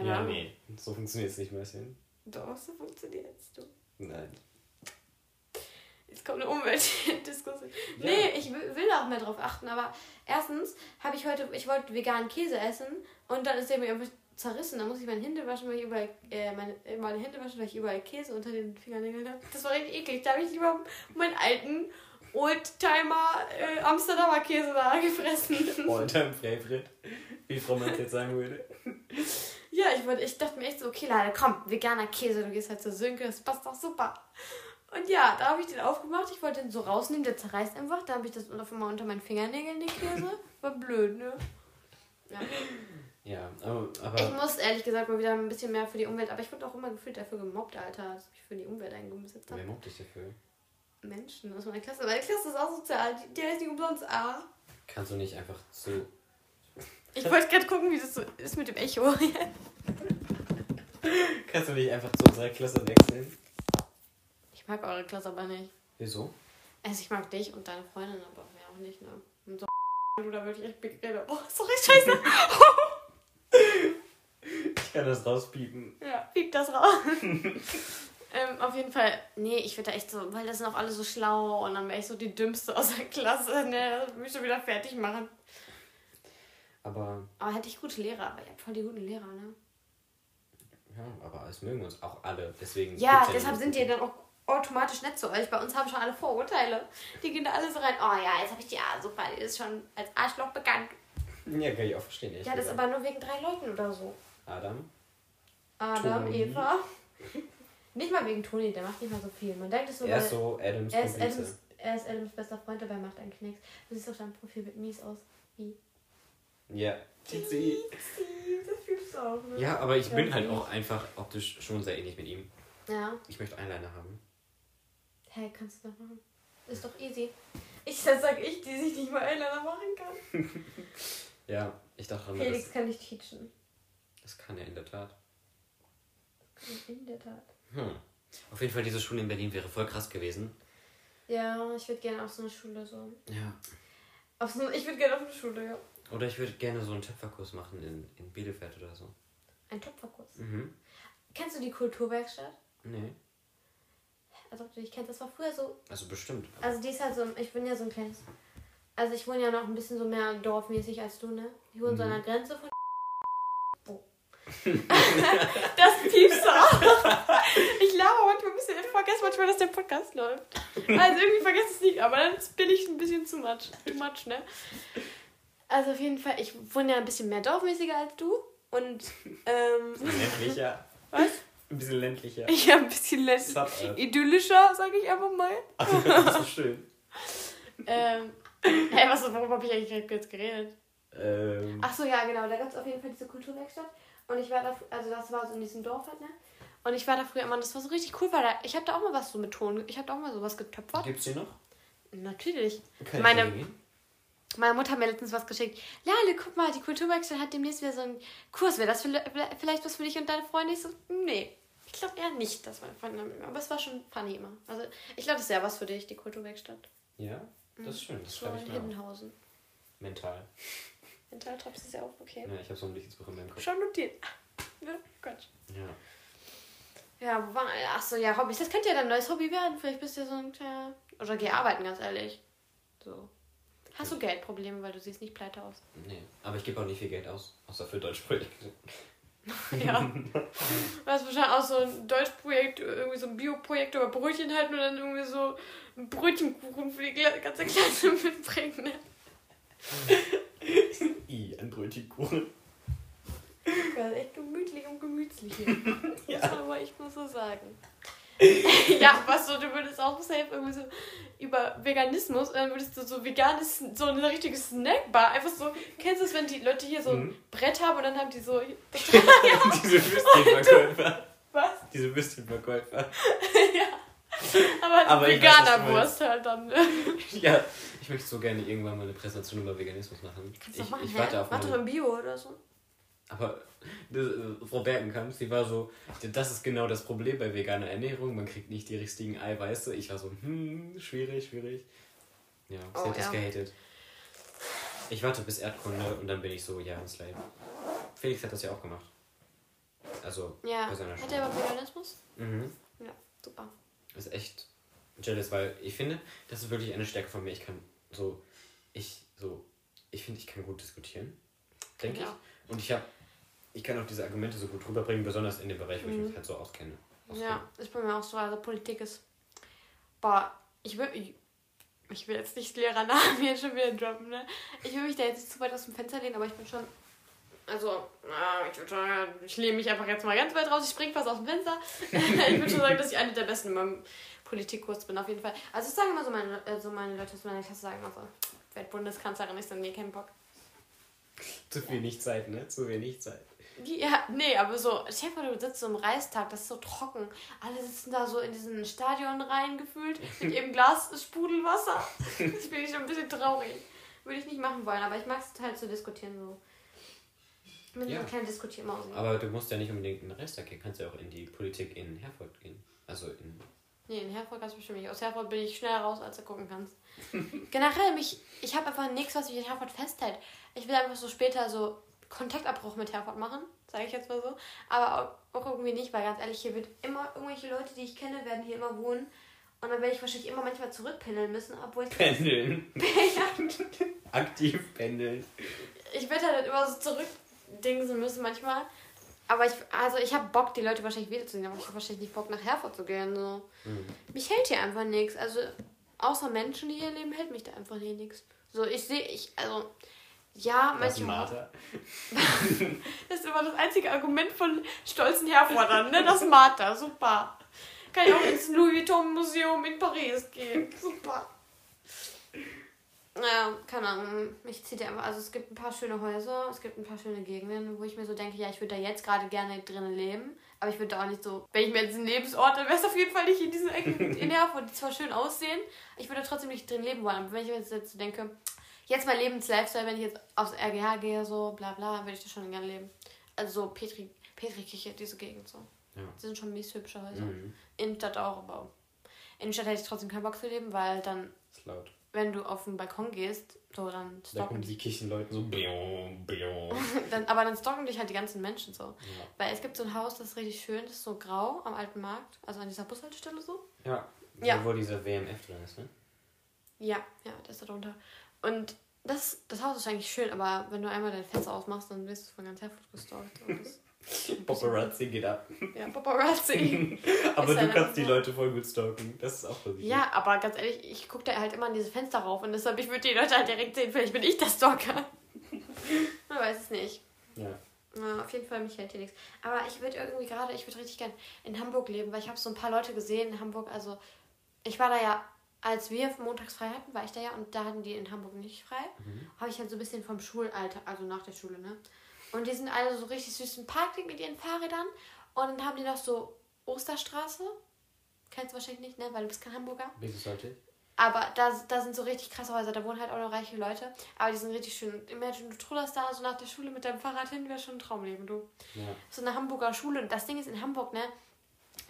Speaker 1: Ja, keine
Speaker 2: ja,
Speaker 1: Ahnung.
Speaker 2: nee. So funktioniert es nicht, Mäuschen.
Speaker 1: Doch, so funktioniert's du.
Speaker 2: Nein.
Speaker 1: Jetzt kommt eine Umweltdiskussion.
Speaker 2: Ja.
Speaker 1: Nee, ich will, auch mehr drauf achten, aber erstens habe ich heute, ich wollte veganen Käse essen und dann ist der mir einfach zerrissen. Dann muss ich meine Hände waschen, weil ich überall, äh, meine, meine Hände waschen, weil ich überall Käse unter den Fingernägeln habe. Das war richtig eklig. Da habe ich lieber meinen alten Oldtimer äh, Amsterdamer Käse da gefressen.
Speaker 2: Alltime Favorite, wie Frau Mann jetzt sagen würde.
Speaker 1: Ja, ich, wollte, ich dachte mir echt so, okay, Leute, komm, veganer Käse, du gehst halt zur Sönke, das passt doch super. Und ja, da habe ich den aufgemacht, ich wollte den so rausnehmen, der zerreißt einfach, da habe ich das einfach mal unter meinen Fingernägeln, den Käse. War blöd, ne? Ja.
Speaker 2: Ja, aber,
Speaker 1: Ich
Speaker 2: aber
Speaker 1: muss ehrlich gesagt mal wieder ein bisschen mehr für die Umwelt, aber ich wurde auch immer gefühlt dafür gemobbt, Alter, dass ich für die Umwelt eingesetzt
Speaker 2: wer
Speaker 1: habe.
Speaker 2: mobbt dich dafür?
Speaker 1: Menschen aus meiner Klasse, meine Klasse ist auch sozial, die, die heißt nicht umsonst A.
Speaker 2: Kannst du nicht einfach zu.
Speaker 1: Ich wollte gerade gucken, wie das so ist mit dem Echo.
Speaker 2: Kannst du nicht einfach zu unserer Klasse wechseln?
Speaker 1: Ich mag eure Klasse aber nicht.
Speaker 2: Wieso?
Speaker 1: Also ich mag dich und deine Freundin, aber mehr auch nicht, ne? Und so du da wirklich echt big rede. Oh, sorry, scheiße.
Speaker 2: Ich kann das rauspiepen.
Speaker 1: ja, piep das raus. ähm, auf jeden Fall, nee, ich würde da echt so, weil das sind auch alle so schlau und dann wäre ich so die Dümmste aus der Klasse, ne? Das würde mich schon wieder fertig machen.
Speaker 2: Aber,
Speaker 1: Aber hätte ich gute Lehrer, aber ihr habt voll die guten Lehrer, ne?
Speaker 2: ja, aber es mögen uns auch alle. Deswegen.
Speaker 1: Ja, deshalb sind die dann auch automatisch nett zu euch. Bei uns haben schon alle Vorurteile. Die gehen da alle so rein. Oh ja, jetzt habe ich die ah, super, die ist schon als Arschloch bekannt.
Speaker 2: Ja, kann ich auch verstehen.
Speaker 1: Ja, das ist aber nur wegen drei Leuten oder so.
Speaker 2: Adam?
Speaker 1: Adam,
Speaker 2: Toni.
Speaker 1: Eva. Nicht mal wegen Toni, der macht nicht mal so viel. Man denkt es nur,
Speaker 2: Er ist so Adams
Speaker 1: er ist. Adams, er ist Adams bester Freund, dabei macht einen Knicks. Du siehst auf deinem Profil mit mies aus. Wie?
Speaker 2: Ja. Tizi.
Speaker 1: Das fühlst du auch, ne?
Speaker 2: Ja, aber ich
Speaker 1: Ja,
Speaker 2: bin halt auch einfach optisch schon sehr ähnlich mit ihm.
Speaker 1: Ja.
Speaker 2: Ich möchte Eyeliner haben.
Speaker 1: Hey, kannst du doch machen. Ist doch easy. Ich, das sag ich, die sich nicht mal Eyeliner machen kann.
Speaker 2: Ja, ich dachte,
Speaker 1: Felix
Speaker 2: das,
Speaker 1: kann dich teachen.
Speaker 2: das kann er in der Tat.
Speaker 1: In der Tat.
Speaker 2: Hm. Auf jeden Fall, diese Schule in Berlin wäre voll krass gewesen.
Speaker 1: Ja, ich würde gerne auf so eine Schule so.
Speaker 2: Ja.
Speaker 1: Auf so, ich würde gerne auf eine Schule, ja.
Speaker 2: Oder ich würde gerne so einen Töpferkurs machen in, in Bielefeld oder so.
Speaker 1: Ein Töpferkurs.
Speaker 2: Mhm.
Speaker 1: Kennst du die Kulturwerkstatt?
Speaker 2: Nee.
Speaker 1: Also ob du dich kennst, das war früher so.
Speaker 2: Also bestimmt.
Speaker 1: Also die ist halt so, ich bin ja so ein kleines. Also ich wohne ja noch ein bisschen so mehr dorfmäßig als du, ne? Ich wohne so an der Grenze von. Oh. das piepst du auch. Ich laber manchmal ein bisschen, ich vergesse manchmal, dass der Podcast läuft. Also irgendwie vergesse ich es nicht, aber dann bin ich ein bisschen zu much, too much, ne? Also auf jeden Fall, ich wohne ja ein bisschen mehr dorfmäßiger als du. Und, ähm,
Speaker 2: Ländlicher.
Speaker 1: was?
Speaker 2: Ein bisschen ländlicher.
Speaker 1: Ja, ein bisschen ländlich.
Speaker 2: Suburb.
Speaker 1: idyllischer, sage ich einfach mal.
Speaker 2: das ist so schön.
Speaker 1: Ähm, hä, was, worüber habe ich eigentlich jetzt geredet?
Speaker 2: Ähm,
Speaker 1: Ach so, ja, genau. Da gab es auf jeden Fall diese Kulturwerkstatt. Und ich war da, also das war so in diesem Dorf halt, ne? Und ich war da früher immer, das war so richtig cool, weil da, ich habe da auch mal was so mit Ton, ich habe da auch mal sowas getöpfert.
Speaker 2: Gibt's die noch?
Speaker 1: Natürlich.
Speaker 2: Kann
Speaker 1: Meine-? Meine Mutter hat mir letztens was geschickt. Lale, guck mal, die Kulturwerkstatt hat demnächst wieder so einen Kurs. Wäre das vielleicht was für dich und deine Freunde? Ich so, nee. Ich glaube eher nicht, dass meine Freunde damit- Aber es war schon funny immer. Also ich glaube, das ist ja was für dich, die Kulturwerkstatt.
Speaker 2: Ja, das ist schön. Das
Speaker 1: So in
Speaker 2: ich mir.
Speaker 1: Hiddenhausen.
Speaker 2: Mental.
Speaker 1: Mental treibst du es ja auf, okay.
Speaker 2: Ja, ich habe so ein Notizbuch in meinem Kopf.
Speaker 1: Schon notiert. Ja, Quatsch.
Speaker 2: Ja.
Speaker 1: Ja, wo war. Achso, ja, Hobbys. Das könnte ja dein neues Hobby werden. Vielleicht bist du ja so ein kleiner. Oder geh arbeiten, ganz ehrlich. So. Hast du Geldprobleme, weil du siehst nicht pleite aus.
Speaker 2: Nee, aber ich gebe auch nicht viel Geld aus, außer für Deutschprojekte.
Speaker 1: Ja. Du hast wahrscheinlich auch so ein Deutschprojekt, irgendwie so ein Bioprojekt über Brötchen halten und dann irgendwie so ein Brötchenkuchen für die ganze Klasse mitbringen. Ne?
Speaker 2: I, ein Brötchenkuchen.
Speaker 1: Das ist echt gemütlich und gemütlich hier.
Speaker 2: Ja.
Speaker 1: Muss man aber echt mal so sagen. Ja, was so, du würdest auch safe irgendwie so über Veganismus und dann würdest du so veganes, so eine richtige Snackbar, einfach so, kennst du es, wenn die Leute hier so ein
Speaker 2: Mhm.
Speaker 1: Brett haben und dann haben die so,
Speaker 2: Diese Würstchenverkäufer.
Speaker 1: was?
Speaker 2: Diese Würstchenverkäufer.
Speaker 1: ja. Aber,
Speaker 2: Aber
Speaker 1: als
Speaker 2: ich weiß, was du
Speaker 1: veganer Wurst halt dann.
Speaker 2: Ja, ich möchte so gerne irgendwann mal eine Präsentation über Veganismus machen.
Speaker 1: Kannst du doch machen,
Speaker 2: ich warte auf
Speaker 1: Mach doch im Bio oder so.
Speaker 2: Aber Frau Bergenkamp, sie war so, das ist genau das Problem bei veganer Ernährung, man kriegt nicht die richtigen Eiweiße. Ich war so, hm, schwierig, schwierig. Ja, sie
Speaker 1: Oh,
Speaker 2: hat das
Speaker 1: ja.
Speaker 2: gehatet. Ich warte bis Erdkunde und dann bin ich so, ja, ins Slave. Felix hat das ja auch gemacht. Also,
Speaker 1: Ja.
Speaker 2: bei seiner
Speaker 1: Hat
Speaker 2: Schule.
Speaker 1: er aber Veganismus?
Speaker 2: Mhm.
Speaker 1: Ja, super.
Speaker 2: Das ist echt jealous, weil ich finde, das ist wirklich eine Stärke von mir. Ich kann so, ich so, ich finde, ich kann gut diskutieren, denke
Speaker 1: Ja.
Speaker 2: ich. Und ich habe, ich kann auch diese Argumente so gut rüberbringen, besonders in dem Bereich, wo ich
Speaker 1: Mhm.
Speaker 2: mich halt so auskenne.
Speaker 1: Ja, ist bei mir auch so. Also Politik ist. Boah, ich will. Ich, ich will jetzt nicht Lehrernamen hier schon wieder droppen, ne? Ich will mich da jetzt nicht zu weit aus dem Fenster lehnen, aber ich bin schon. Also, äh, ich, schon, ich lehne mich einfach jetzt mal ganz weit raus, ich spring fast aus dem Fenster. ich würde schon sagen, dass ich eine der besten in meinem Politikkurs bin, auf jeden Fall. Also, ich sage immer so, meine, äh, so meine Leute aus meiner Klasse sagen immer so, werd Bundeskanzlerin, ich sage, nee, keinen Bock.
Speaker 2: Zu wenig Zeit, ne? Zu wenig Zeit.
Speaker 1: Ja, nee, aber so, stell dir du sitzt so im Reistag, das ist so trocken. Alle sitzen da so in diesen Stadion reingefühlt mit ihrem Glas Sprudelwasser. Das finde ich schon ein bisschen traurig. Würde ich nicht machen wollen, aber ich mag es halt zu diskutieren so. Bin
Speaker 2: Ja.
Speaker 1: so eine kleine Diskutiermaus.
Speaker 2: Aber du musst ja nicht unbedingt in den Reichstag gehen, kannst ja auch in die Politik in Herford gehen. Also in.
Speaker 1: Nee, in Herford kannst du bestimmt nicht. Aus Herford bin ich schneller raus, als du gucken kannst. Generell, mich, ich habe einfach nichts, was mich in Herford festhält. Ich will einfach so später so Kontaktabbruch mit Herford machen, sage ich jetzt mal so. Aber auch, irgendwie nicht, weil ganz ehrlich, hier wird immer irgendwelche Leute, die ich kenne, werden hier immer wohnen. Und dann werde ich wahrscheinlich immer manchmal zurückpendeln müssen, obwohl ich.
Speaker 2: Pendeln. Aktiv pendeln.
Speaker 1: ich werde halt immer so zurückdingsen müssen manchmal. Aber ich, also ich habe Bock, die Leute wahrscheinlich wiederzusehen, aber ich habe wahrscheinlich nicht Bock, nach Herford zu gehen. So.
Speaker 2: Mhm.
Speaker 1: Mich hält hier einfach nichts. Also, außer Menschen, die hier leben, hält mich da einfach hier nichts. So, ich sehe, ich, also, ja, manchmal. Das ist immer das einzige Argument von stolzen Herfordern, ne? Das Martha, super. Kann ich auch ins Louis Vuitton Museum in Paris gehen. Super. Ja, keine Ahnung. Mich zieht ja einfach. Also es gibt ein paar schöne Häuser, es gibt ein paar schöne Gegenden, wo ich mir so denke, ja, ich würde da jetzt gerade gerne drinnen leben. Aber ich würde da auch nicht so. Wenn ich mir jetzt einen Lebensort, dann wäre es auf jeden Fall nicht in diesen Ecken in Herford, die zwar schön aussehen. Ich würde da trotzdem nicht drin leben wollen. Aber wenn ich mir jetzt so denke, jetzt mein Lebenslifestyle, wenn ich jetzt aufs RGH gehe, so bla bla, würde ich da schon gerne leben. Also so Petri, Petri-Kirche, diese Gegend so.
Speaker 2: Ja.
Speaker 1: Das sind schon mies hübsche Häuser.
Speaker 2: Mhm.
Speaker 1: Innenstadt auch, aber Innenstadt hätte ich trotzdem keinen Bock zu leben, weil dann,
Speaker 2: Ist laut.
Speaker 1: wenn du auf den Balkon gehst, so dann
Speaker 2: Da
Speaker 1: stalken
Speaker 2: kommen die Kirchenleute so.
Speaker 1: Dann, aber dann stalken dich halt die ganzen Menschen so.
Speaker 2: Ja.
Speaker 1: Weil es gibt so ein Haus, das ist richtig schön, das ist so grau am alten Markt, also an dieser Bushaltestelle so.
Speaker 2: Ja.
Speaker 1: Ja.
Speaker 2: Da, wo dieser WMF drin ist, ne?
Speaker 1: Ja, ja, der ist da drunter. Und das, das Haus ist eigentlich schön, aber wenn du einmal dein Fenster aufmachst, dann wirst du von ganz Herford gestalkt.
Speaker 2: Paparazzi geht ab.
Speaker 1: ja, Paparazzi.
Speaker 2: Aber du kannst die. Leute voll gut stalken. Das ist auch positiv.
Speaker 1: Ja, aber ganz ehrlich, ich gucke da halt immer an diese Fenster rauf und deshalb, ich würde die Leute halt direkt sehen, vielleicht bin ich der Stalker. Man weiß es nicht.
Speaker 2: Ja.
Speaker 1: Ja, auf jeden Fall, mich hält hier nichts. Aber ich würde irgendwie gerade, ich würde richtig gern in Hamburg leben, weil ich habe so ein paar Leute gesehen in Hamburg. Also, ich war da ja als wir montags frei hatten, war ich da ja und da hatten die in Hamburg nicht frei.
Speaker 2: Mhm.
Speaker 1: Habe ich halt so ein bisschen vom Schulalter, also nach der Schule, ne? Und die sind alle so richtig süß im Park mit ihren Fahrrädern. Und dann haben die noch so Osterstraße. Kennst du wahrscheinlich nicht, ne? Weil du bist kein Hamburger.
Speaker 2: Wie sollte ich?
Speaker 1: Aber da, da sind so richtig krasse Häuser, da wohnen halt auch noch reiche Leute. Aber die sind richtig schön. Imagine, du trullerst da so nach der Schule mit deinem Fahrrad hin, wäre schon ein Traumleben, du.
Speaker 2: Ja.
Speaker 1: So eine Hamburger Schule. Und das Ding ist in Hamburg, ne?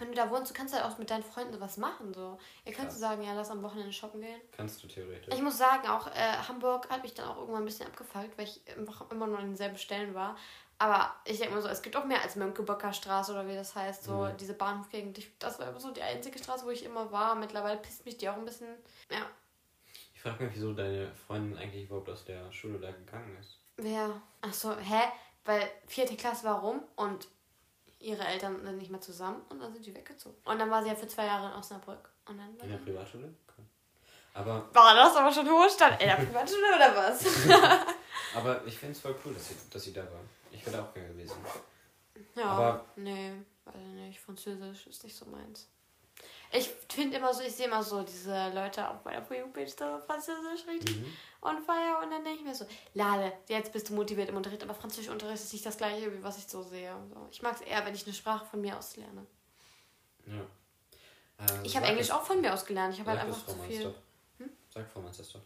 Speaker 1: Wenn du da wohnst, du kannst halt auch mit deinen Freunden sowas machen, so. Ihr könnt so
Speaker 2: Krass.
Speaker 1: sagen, ja, lass am Wochenende shoppen gehen.
Speaker 2: Kannst du theoretisch.
Speaker 1: Ich muss sagen, auch äh, Hamburg hat mich dann auch irgendwann ein bisschen abgefuckt, weil ich einfach immer nur an denselben Stellen war. Aber ich denke immer so, es gibt auch mehr als Mönckeberger Straße oder wie das heißt, so
Speaker 2: Mhm.
Speaker 1: diese Bahnhofgegend. Ich, das war immer so die einzige Straße, wo ich immer war. Mittlerweile pisst mich die auch ein bisschen. Ja,
Speaker 2: Ich frage mich, wieso deine Freundin eigentlich überhaupt aus der Schule da gegangen ist.
Speaker 1: wer? Achso, hä? Weil vierte Klasse war rum und ihre Eltern sind nicht mehr zusammen und dann sind die weggezogen. Und dann war sie ja für zwei Jahre in Osnabrück. Und dann
Speaker 2: In der Privatschule? Aber,
Speaker 1: War das aber schon hohe Stand? In der Privatschule oder was?
Speaker 2: aber ich finde es voll cool, dass sie, dass sie da war. Ich wäre da auch gerne gewesen.
Speaker 1: Ja,
Speaker 2: Aber-
Speaker 1: nee, weiß ich nicht. Französisch ist nicht so meins. Ich finde immer so, ich sehe immer so diese Leute auch bei der Page so Französisch richtig
Speaker 2: Mhm.
Speaker 1: on fire und dann denke ich mir so, Lade, jetzt bist du motiviert im Unterricht, aber Französischunterricht ist nicht das gleiche, wie was ich so sehe. So. Ich mag es eher, wenn ich eine Sprache von mir aus lerne.
Speaker 2: Ja. Äh,
Speaker 1: Ich habe Englisch
Speaker 2: das-
Speaker 1: auch von mir aus gelernt. Ich habe halt einfach
Speaker 2: das
Speaker 1: zu viel. Hm?
Speaker 2: Sag Frau das doch.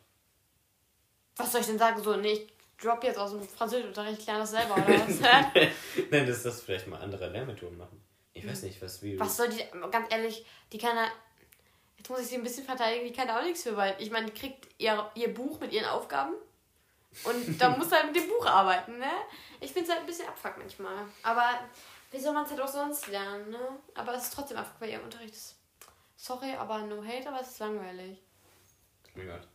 Speaker 1: Was soll ich denn sagen? So, nee, ich drop jetzt aus dem Französischunterricht, ich lerne das selber oder was?
Speaker 2: Nein, dass das vielleicht mal andere Lehrmethoden machen. Ich weiß nicht, was wie.
Speaker 1: Was soll die, ganz ehrlich, die kann da, jetzt muss ich sie ein bisschen verteidigen, die kann da auch nichts für, weil ich meine, die kriegt ihr, ihr Buch mit ihren Aufgaben und da muss halt mit dem Buch arbeiten, ne? Ich finde es halt ein bisschen abfuck manchmal. Aber wie soll man es halt auch sonst lernen, ne? Aber es ist trotzdem abfuck, weil ihr Unterricht. Sorry, aber no hate, aber es ist langweilig.
Speaker 2: Oh mein Gott.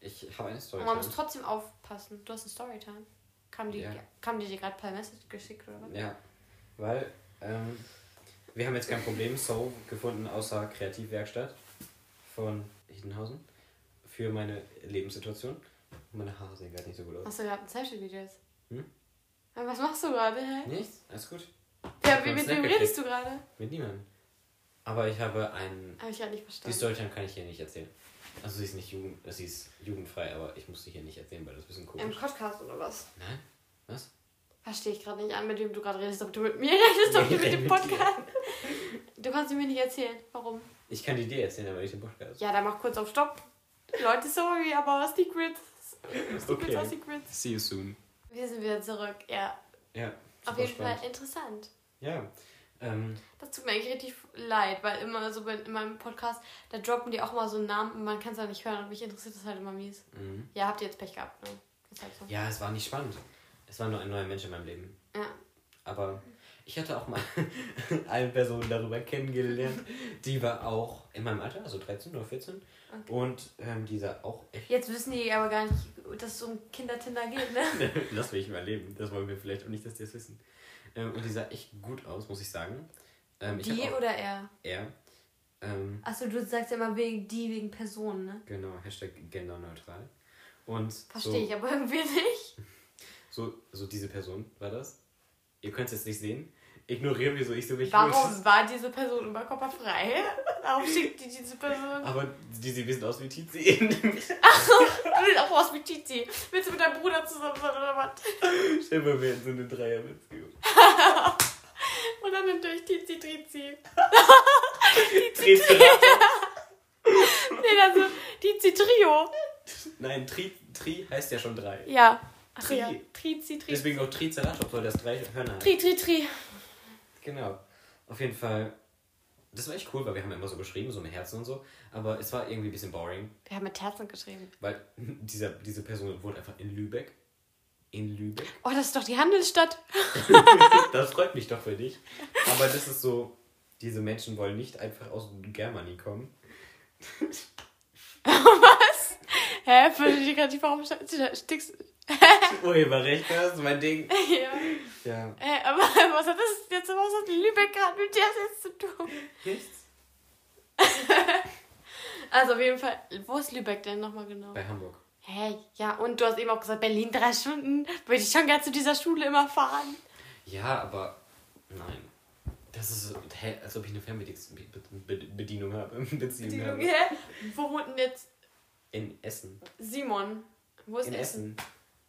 Speaker 2: Ich habe eine Story.
Speaker 1: Und man muss trotzdem aufpassen. Du hast eine Storytime. Kam die,
Speaker 2: Ja.
Speaker 1: kam die dir gerade per Message geschickt oder was?
Speaker 2: Ja, weil ähm, wir haben jetzt kein Problem so gefunden außer Kreativwerkstatt von Hiedenhausen für meine Lebenssituation. Meine Haare sehen gerade nicht so gut aus.
Speaker 1: Hast du gerade ein Selfie-Video jetzt?
Speaker 2: Hm?
Speaker 1: Ja, Was machst du gerade?
Speaker 2: Nichts? Alles gut?
Speaker 1: Ja, wie, mit wem redest du gerade?
Speaker 2: Mit niemandem. Aber ich habe einen.
Speaker 1: Habe ich ja nicht
Speaker 2: Die
Speaker 1: verstanden.
Speaker 2: Storytime kann ich hier nicht erzählen. Also sie ist nicht jugend, sie ist jugendfrei, aber ich muss sie hier nicht erzählen, weil das ist ein bisschen
Speaker 1: Im
Speaker 2: komisch.
Speaker 1: Podcast oder was?
Speaker 2: Nein? Was?
Speaker 1: Verstehe ich gerade nicht an, mit wem du gerade redest, ob du mit mir redest, ob
Speaker 2: Nee,
Speaker 1: du mit dem
Speaker 2: rede mit.
Speaker 1: Podcast. Du kannst sie mir nicht erzählen. Warum?
Speaker 2: Ich kann die dir erzählen, aber nicht im Podcast.
Speaker 1: Ja, dann mach kurz auf Stopp. Leute, sorry, aber Secrets. Secrets
Speaker 2: Okay.
Speaker 1: are Secrets.
Speaker 2: See you soon.
Speaker 1: Wir sind wieder zurück. Ja,
Speaker 2: Ja.
Speaker 1: auf jeden
Speaker 2: spannend.
Speaker 1: Fall interessant.
Speaker 2: Ja. Ähm,
Speaker 1: Das tut mir eigentlich richtig leid, weil immer so in meinem Podcast, da droppen die auch mal so einen Namen und man kann es ja nicht hören und mich interessiert das halt immer mies.
Speaker 2: mhm.
Speaker 1: Ja, habt ihr jetzt Pech gehabt, ne? Halt so.
Speaker 2: Ja, es war nicht spannend. Es war nur ein neuer Mensch in meinem Leben.
Speaker 1: Ja.
Speaker 2: Aber ich hatte auch mal eine Person darüber kennengelernt, die war auch in meinem Alter, also 13 oder 14.
Speaker 1: Okay.
Speaker 2: Und ähm, die sah auch echt.
Speaker 1: Jetzt wissen die aber gar nicht, dass es um Kindertinder geht, ne?
Speaker 2: Lass mich mal leben. Das wollen wir vielleicht auch nicht, dass die es wissen. Ähm, und die sah echt gut aus, muss ich sagen. Ähm,
Speaker 1: Die oder er?
Speaker 2: er. Ähm,
Speaker 1: Achso, du sagst ja immer wegen die, wegen Personen, ne?
Speaker 2: genau, Hashtag genderneutral. Und
Speaker 1: Verstehe
Speaker 2: so,
Speaker 1: ich aber irgendwie nicht.
Speaker 2: so, so diese Person war das. Ihr könnt es jetzt nicht sehen. Ignorieren wir so, ich so richtig.
Speaker 1: Warum war diese Person überkörperfrei? Warum schickt die diese Person?
Speaker 2: Aber die sieht ein bisschen aus wie Tizi.
Speaker 1: Du siehst auch aus wie Tizi. Willst du mit deinem Bruder zusammen sein oder was?
Speaker 2: Stell mal, wir hätten so eine Dreierbeziehung.
Speaker 1: Und dann nimmt euch Tizi Trizi.
Speaker 2: Triceratops.
Speaker 1: Nee, dann so Tizi Trio.
Speaker 2: Nein, Tri, Tri heißt ja schon drei.
Speaker 1: Ja. Ach
Speaker 2: Tri.
Speaker 1: ja. Trizi Tri.
Speaker 2: Deswegen auch Triceratops, weil das drei Hörner hat.
Speaker 1: Tri Tri Tri.
Speaker 2: Genau. Auf jeden Fall. Das war echt cool, weil wir haben immer so geschrieben, so mit Herzen und so. Aber es war irgendwie ein bisschen boring,
Speaker 1: Wir haben mit Herzen geschrieben.
Speaker 2: weil dieser, diese Person wohnt einfach in Lübeck. In Lübeck.
Speaker 1: Oh, das ist doch die Handelsstadt.
Speaker 2: Das freut mich doch für dich. Aber das ist so, diese Menschen wollen nicht einfach aus Germany kommen.
Speaker 1: Was? Hä? Gerade nicht, warum stickst
Speaker 2: Urheberrecht, das ist mein Ding.
Speaker 1: Ja.
Speaker 2: Ja.
Speaker 1: Hä, aber was hat das jetzt was hat Lübeck gerade mit dir jetzt zu tun?
Speaker 2: Nichts?
Speaker 1: Also auf jeden Fall, wo ist Lübeck denn nochmal genau?
Speaker 2: Bei Hamburg.
Speaker 1: Hey, ja, und du hast eben auch gesagt, Berlin drei Stunden. Würde ich schon gerne zu dieser Schule immer fahren.
Speaker 2: Ja, aber nein. Das ist so, hä, als ob ich eine Fernbedienung habe. Beziehung
Speaker 1: Die,
Speaker 2: habe.
Speaker 1: hä? Wo wohnt denn jetzt
Speaker 2: In Essen.
Speaker 1: Simon? Wo ist
Speaker 2: In
Speaker 1: Essen?
Speaker 2: Essen.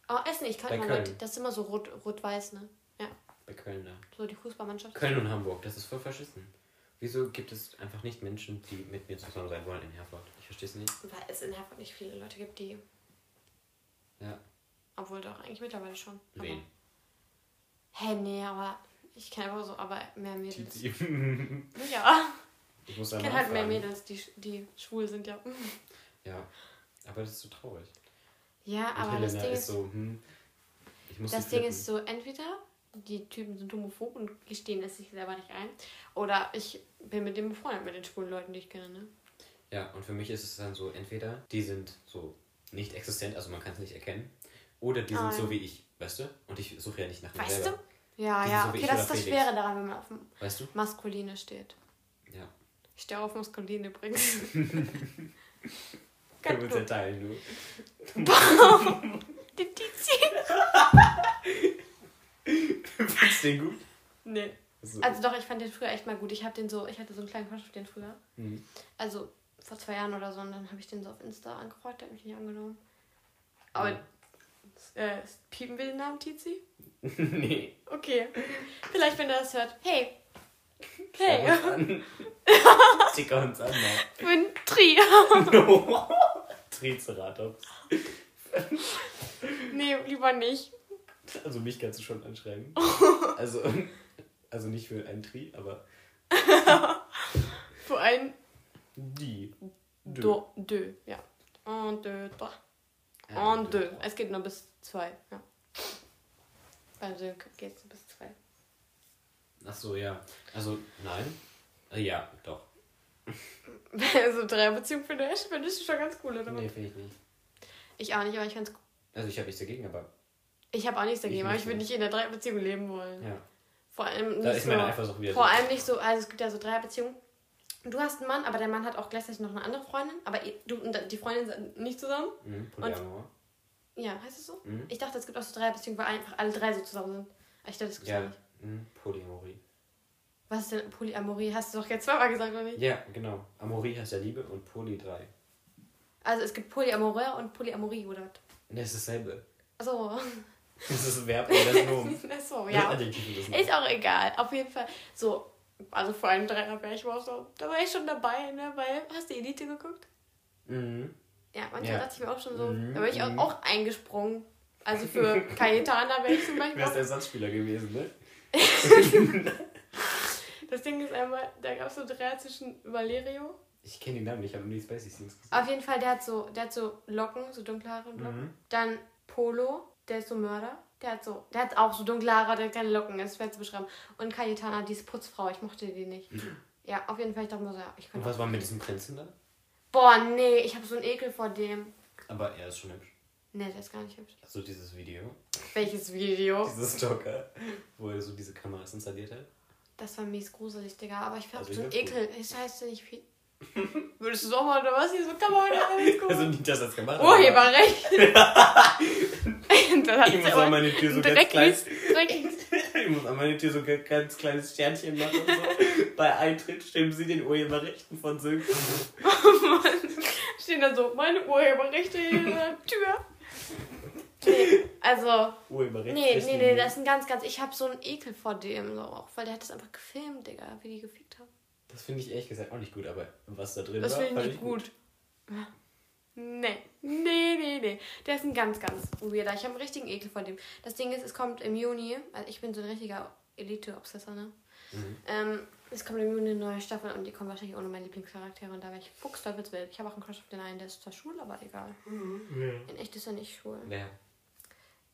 Speaker 1: Oh, Essen, ich
Speaker 2: Bei
Speaker 1: mal Leute. Das ist immer so rot- rot-weiß, ne? Ja,
Speaker 2: Bei Köln da.
Speaker 1: so die Fußballmannschaft.
Speaker 2: Köln und Hamburg, das ist voll verschissen. Wieso gibt es einfach nicht Menschen, die mit mir zusammen sein wollen in Herford? Ich verstehe es nicht.
Speaker 1: Weil es in Herford nicht viele Leute gibt, die.
Speaker 2: Ja.
Speaker 1: Obwohl doch eigentlich mittlerweile schon.
Speaker 2: Wen?
Speaker 1: Hä, nee, aber ich kenne einfach so, aber mehr Mädels.
Speaker 2: Titi.
Speaker 1: Ja,
Speaker 2: Ich muss
Speaker 1: ich kenne halt mehr. Mädels, die, die schwul sind, ja.
Speaker 2: Ja, aber das ist so traurig.
Speaker 1: Ja, aber das
Speaker 2: Helena
Speaker 1: Ding
Speaker 2: ist so, hm,
Speaker 1: das Ding ist so, entweder die Typen sind homophob und gestehen es sich selber nicht ein, oder ich bin mit dem befreundet, mit den schwulen Leuten, die ich kenne, ne?
Speaker 2: Ja, und für mich ist es dann so, entweder die sind so nicht existent, also man kann es nicht erkennen, oder die sind
Speaker 1: Ah,
Speaker 2: so wie ich, weißt du? Und ich suche ja nicht nach mir
Speaker 1: Weißt
Speaker 2: selber.
Speaker 1: du? Ja,
Speaker 2: Die sind
Speaker 1: ja,
Speaker 2: so
Speaker 1: okay, das ist das
Speaker 2: Felix.
Speaker 1: Schwere daran, wenn man auf
Speaker 2: Weißt du?
Speaker 1: Maskuline steht.
Speaker 2: Ja.
Speaker 1: Ich stehe auf Maskuline übrigens.
Speaker 2: Können wir uns ja
Speaker 1: Ganz
Speaker 2: teilen, du.
Speaker 1: Die Tizi.
Speaker 2: Findest du den gut?
Speaker 1: Nee.
Speaker 2: So.
Speaker 1: Also doch, ich fand den früher echt mal gut. Ich hab den so, ich hatte so einen kleinen Crush auf den früher.
Speaker 2: Hm.
Speaker 1: Also vor zwei Jahren oder so und dann habe ich den so auf Insta angefragt, der hat mich nicht angenommen. Aber
Speaker 2: Ja.
Speaker 1: äh, piepen wir den Namen Tizi?
Speaker 2: nee.
Speaker 1: Okay. Vielleicht, wenn er das hört. Hey.
Speaker 2: Schau
Speaker 1: Hey.
Speaker 2: uns an. Ticker uns an, mal.
Speaker 1: Ich bin Tri.
Speaker 2: Triceratops.
Speaker 1: nee, lieber nicht.
Speaker 2: Also mich kannst du schon anschreiben. Also, also nicht für einen Tri, aber
Speaker 1: Für ein
Speaker 2: die. Dö.
Speaker 1: Do, deux, ja. Un, deux, trois.
Speaker 2: Ja,
Speaker 1: Un,
Speaker 2: dö.
Speaker 1: deux. Es geht nur bis zwei, ja. Also geht es bis.
Speaker 2: Ach so, ja. Also, nein. Äh, Ja, doch.
Speaker 1: Also drei Beziehungen finde ich, finde ich schon ganz cool, oder?
Speaker 2: Nee, finde ich nicht.
Speaker 1: Ich auch nicht, aber ich find's
Speaker 2: Also ich habe nichts dagegen, aber
Speaker 1: Ich habe auch nichts dagegen,
Speaker 2: Ich
Speaker 1: aber ich würde
Speaker 2: so.
Speaker 1: nicht in einer Dreierbeziehung leben wollen.
Speaker 2: ja.
Speaker 1: Vor allem
Speaker 2: Da
Speaker 1: nicht
Speaker 2: ist
Speaker 1: so,
Speaker 2: meine Eifersucht wieder
Speaker 1: Vor
Speaker 2: so.
Speaker 1: allem nicht so, also es gibt ja so Dreierbeziehungen. Du hast einen Mann, aber der Mann hat auch gleichzeitig noch eine andere Freundin, aber du und die Freundin sind nicht zusammen.
Speaker 2: Mhm, Polyamor.
Speaker 1: Ja, heißt es so?
Speaker 2: Mhm.
Speaker 1: Ich dachte, es gibt auch so Dreierbeziehungen, weil einfach alle drei so zusammen sind. Ich dachte, das gibt's
Speaker 2: Ja,
Speaker 1: nicht.
Speaker 2: Mhm, Polyamorie.
Speaker 1: Was ist denn Polyamorie? Hast du doch jetzt zweimal gesagt, oder nicht?
Speaker 2: Ja, genau. Amorie heißt ja Liebe und Poly 3.
Speaker 1: Also es gibt Polyamore und Polyamorie, oder?
Speaker 2: Das ist dasselbe.
Speaker 1: Achso.
Speaker 2: Das ist ein Verb oder das Nomen.
Speaker 1: Achso, ja.
Speaker 2: Adjektiv ist
Speaker 1: auch egal. Auf jeden Fall. So, also vor allem Dreier wäre ich mal so. Da war ich schon dabei, ne? Weil, hast du Elite geguckt?
Speaker 2: Mhm.
Speaker 1: Ja, manchmal
Speaker 2: Ja.
Speaker 1: dachte ich mir auch schon so.
Speaker 2: Mhm,
Speaker 1: Da wäre ich auch,
Speaker 2: mhm.
Speaker 1: auch eingesprungen. Also für Cayetana wäre ich zum Beispiel.
Speaker 2: Wärst
Speaker 1: Auch,
Speaker 2: Ersatzspieler gewesen, ne?
Speaker 1: das Ding ist einmal, da gab es so Dreier zwischen Valerio.
Speaker 2: Ich kenne den Namen nicht, ich habe nur die Spicy Things gesehen.
Speaker 1: Auf jeden Fall, der hat so, der hat so Locken, so dunkle Haare und Locken.
Speaker 2: Mhm.
Speaker 1: Dann Polo, der ist so Mörder. Der hat so, der hat auch so dunkle Haare, der hat keine Locken, das ist schwer zu beschreiben. Und Cayetana, die ist Putzfrau, ich mochte die nicht. Ja, auf jeden Fall, ich dachte mir so, ja, ich
Speaker 2: Und
Speaker 1: könnte.
Speaker 2: was war mit diesem Prinzen da?
Speaker 1: Boah, nee, ich habe so einen Ekel vor dem.
Speaker 2: Aber er ist schon hübsch.
Speaker 1: Nee, der ist gar nicht hübsch.
Speaker 2: Also dieses Video,
Speaker 1: Welches Video?
Speaker 2: dieses Stalker, wo er so diese Kameras installiert hat.
Speaker 1: Das war mies gruselig, Digga. Aber ich hab
Speaker 2: Also
Speaker 1: so
Speaker 2: find's
Speaker 1: Ekel. Ich heißt nicht viel. Würdest du es auch mal oder was? Hier so kann man alles
Speaker 2: Also nicht, dass er es gemacht hat.
Speaker 1: Urheberrecht. das hat
Speaker 2: Ich muss an meine Tür so ganz
Speaker 1: direkt
Speaker 2: klein.
Speaker 1: mies, direkt
Speaker 2: Ich muss an meine Tür so ein ganz kleines Sternchen machen und so. Bei Eintritt stimmen sie den Urheberrechten von Sönke.
Speaker 1: stehen da so meine Urheberrechte in der Tür. Nee, also,
Speaker 2: Urheberrecht.
Speaker 1: nee, nee, nee, das ist ein ganz, ganz. Ich hab so einen Ekel vor dem, so auch, weil der hat das einfach gefilmt, Digga, wie die gefickt haben.
Speaker 2: Das finde ich ehrlich gesagt auch nicht gut, aber was da drin
Speaker 1: Das
Speaker 2: war,
Speaker 1: finde ich nicht gut. Nee, nee, nee, nee. Der ist ein ganz, ganz weirder. Ich habe einen richtigen Ekel vor dem. Das Ding ist, es kommt im Juni. Also ich bin so ein richtiger Elite-Obsessor, ne?
Speaker 2: Mhm.
Speaker 1: Ähm, es kommt im Juni eine neue Staffel und die kommt wahrscheinlich ohne meine Lieblingscharaktere und da wäre ich fuchsteufelswild. Ich habe auch einen Crush auf den einen, der ist zwar schwul, aber egal. In echt ist er nicht schwul.
Speaker 2: Wer?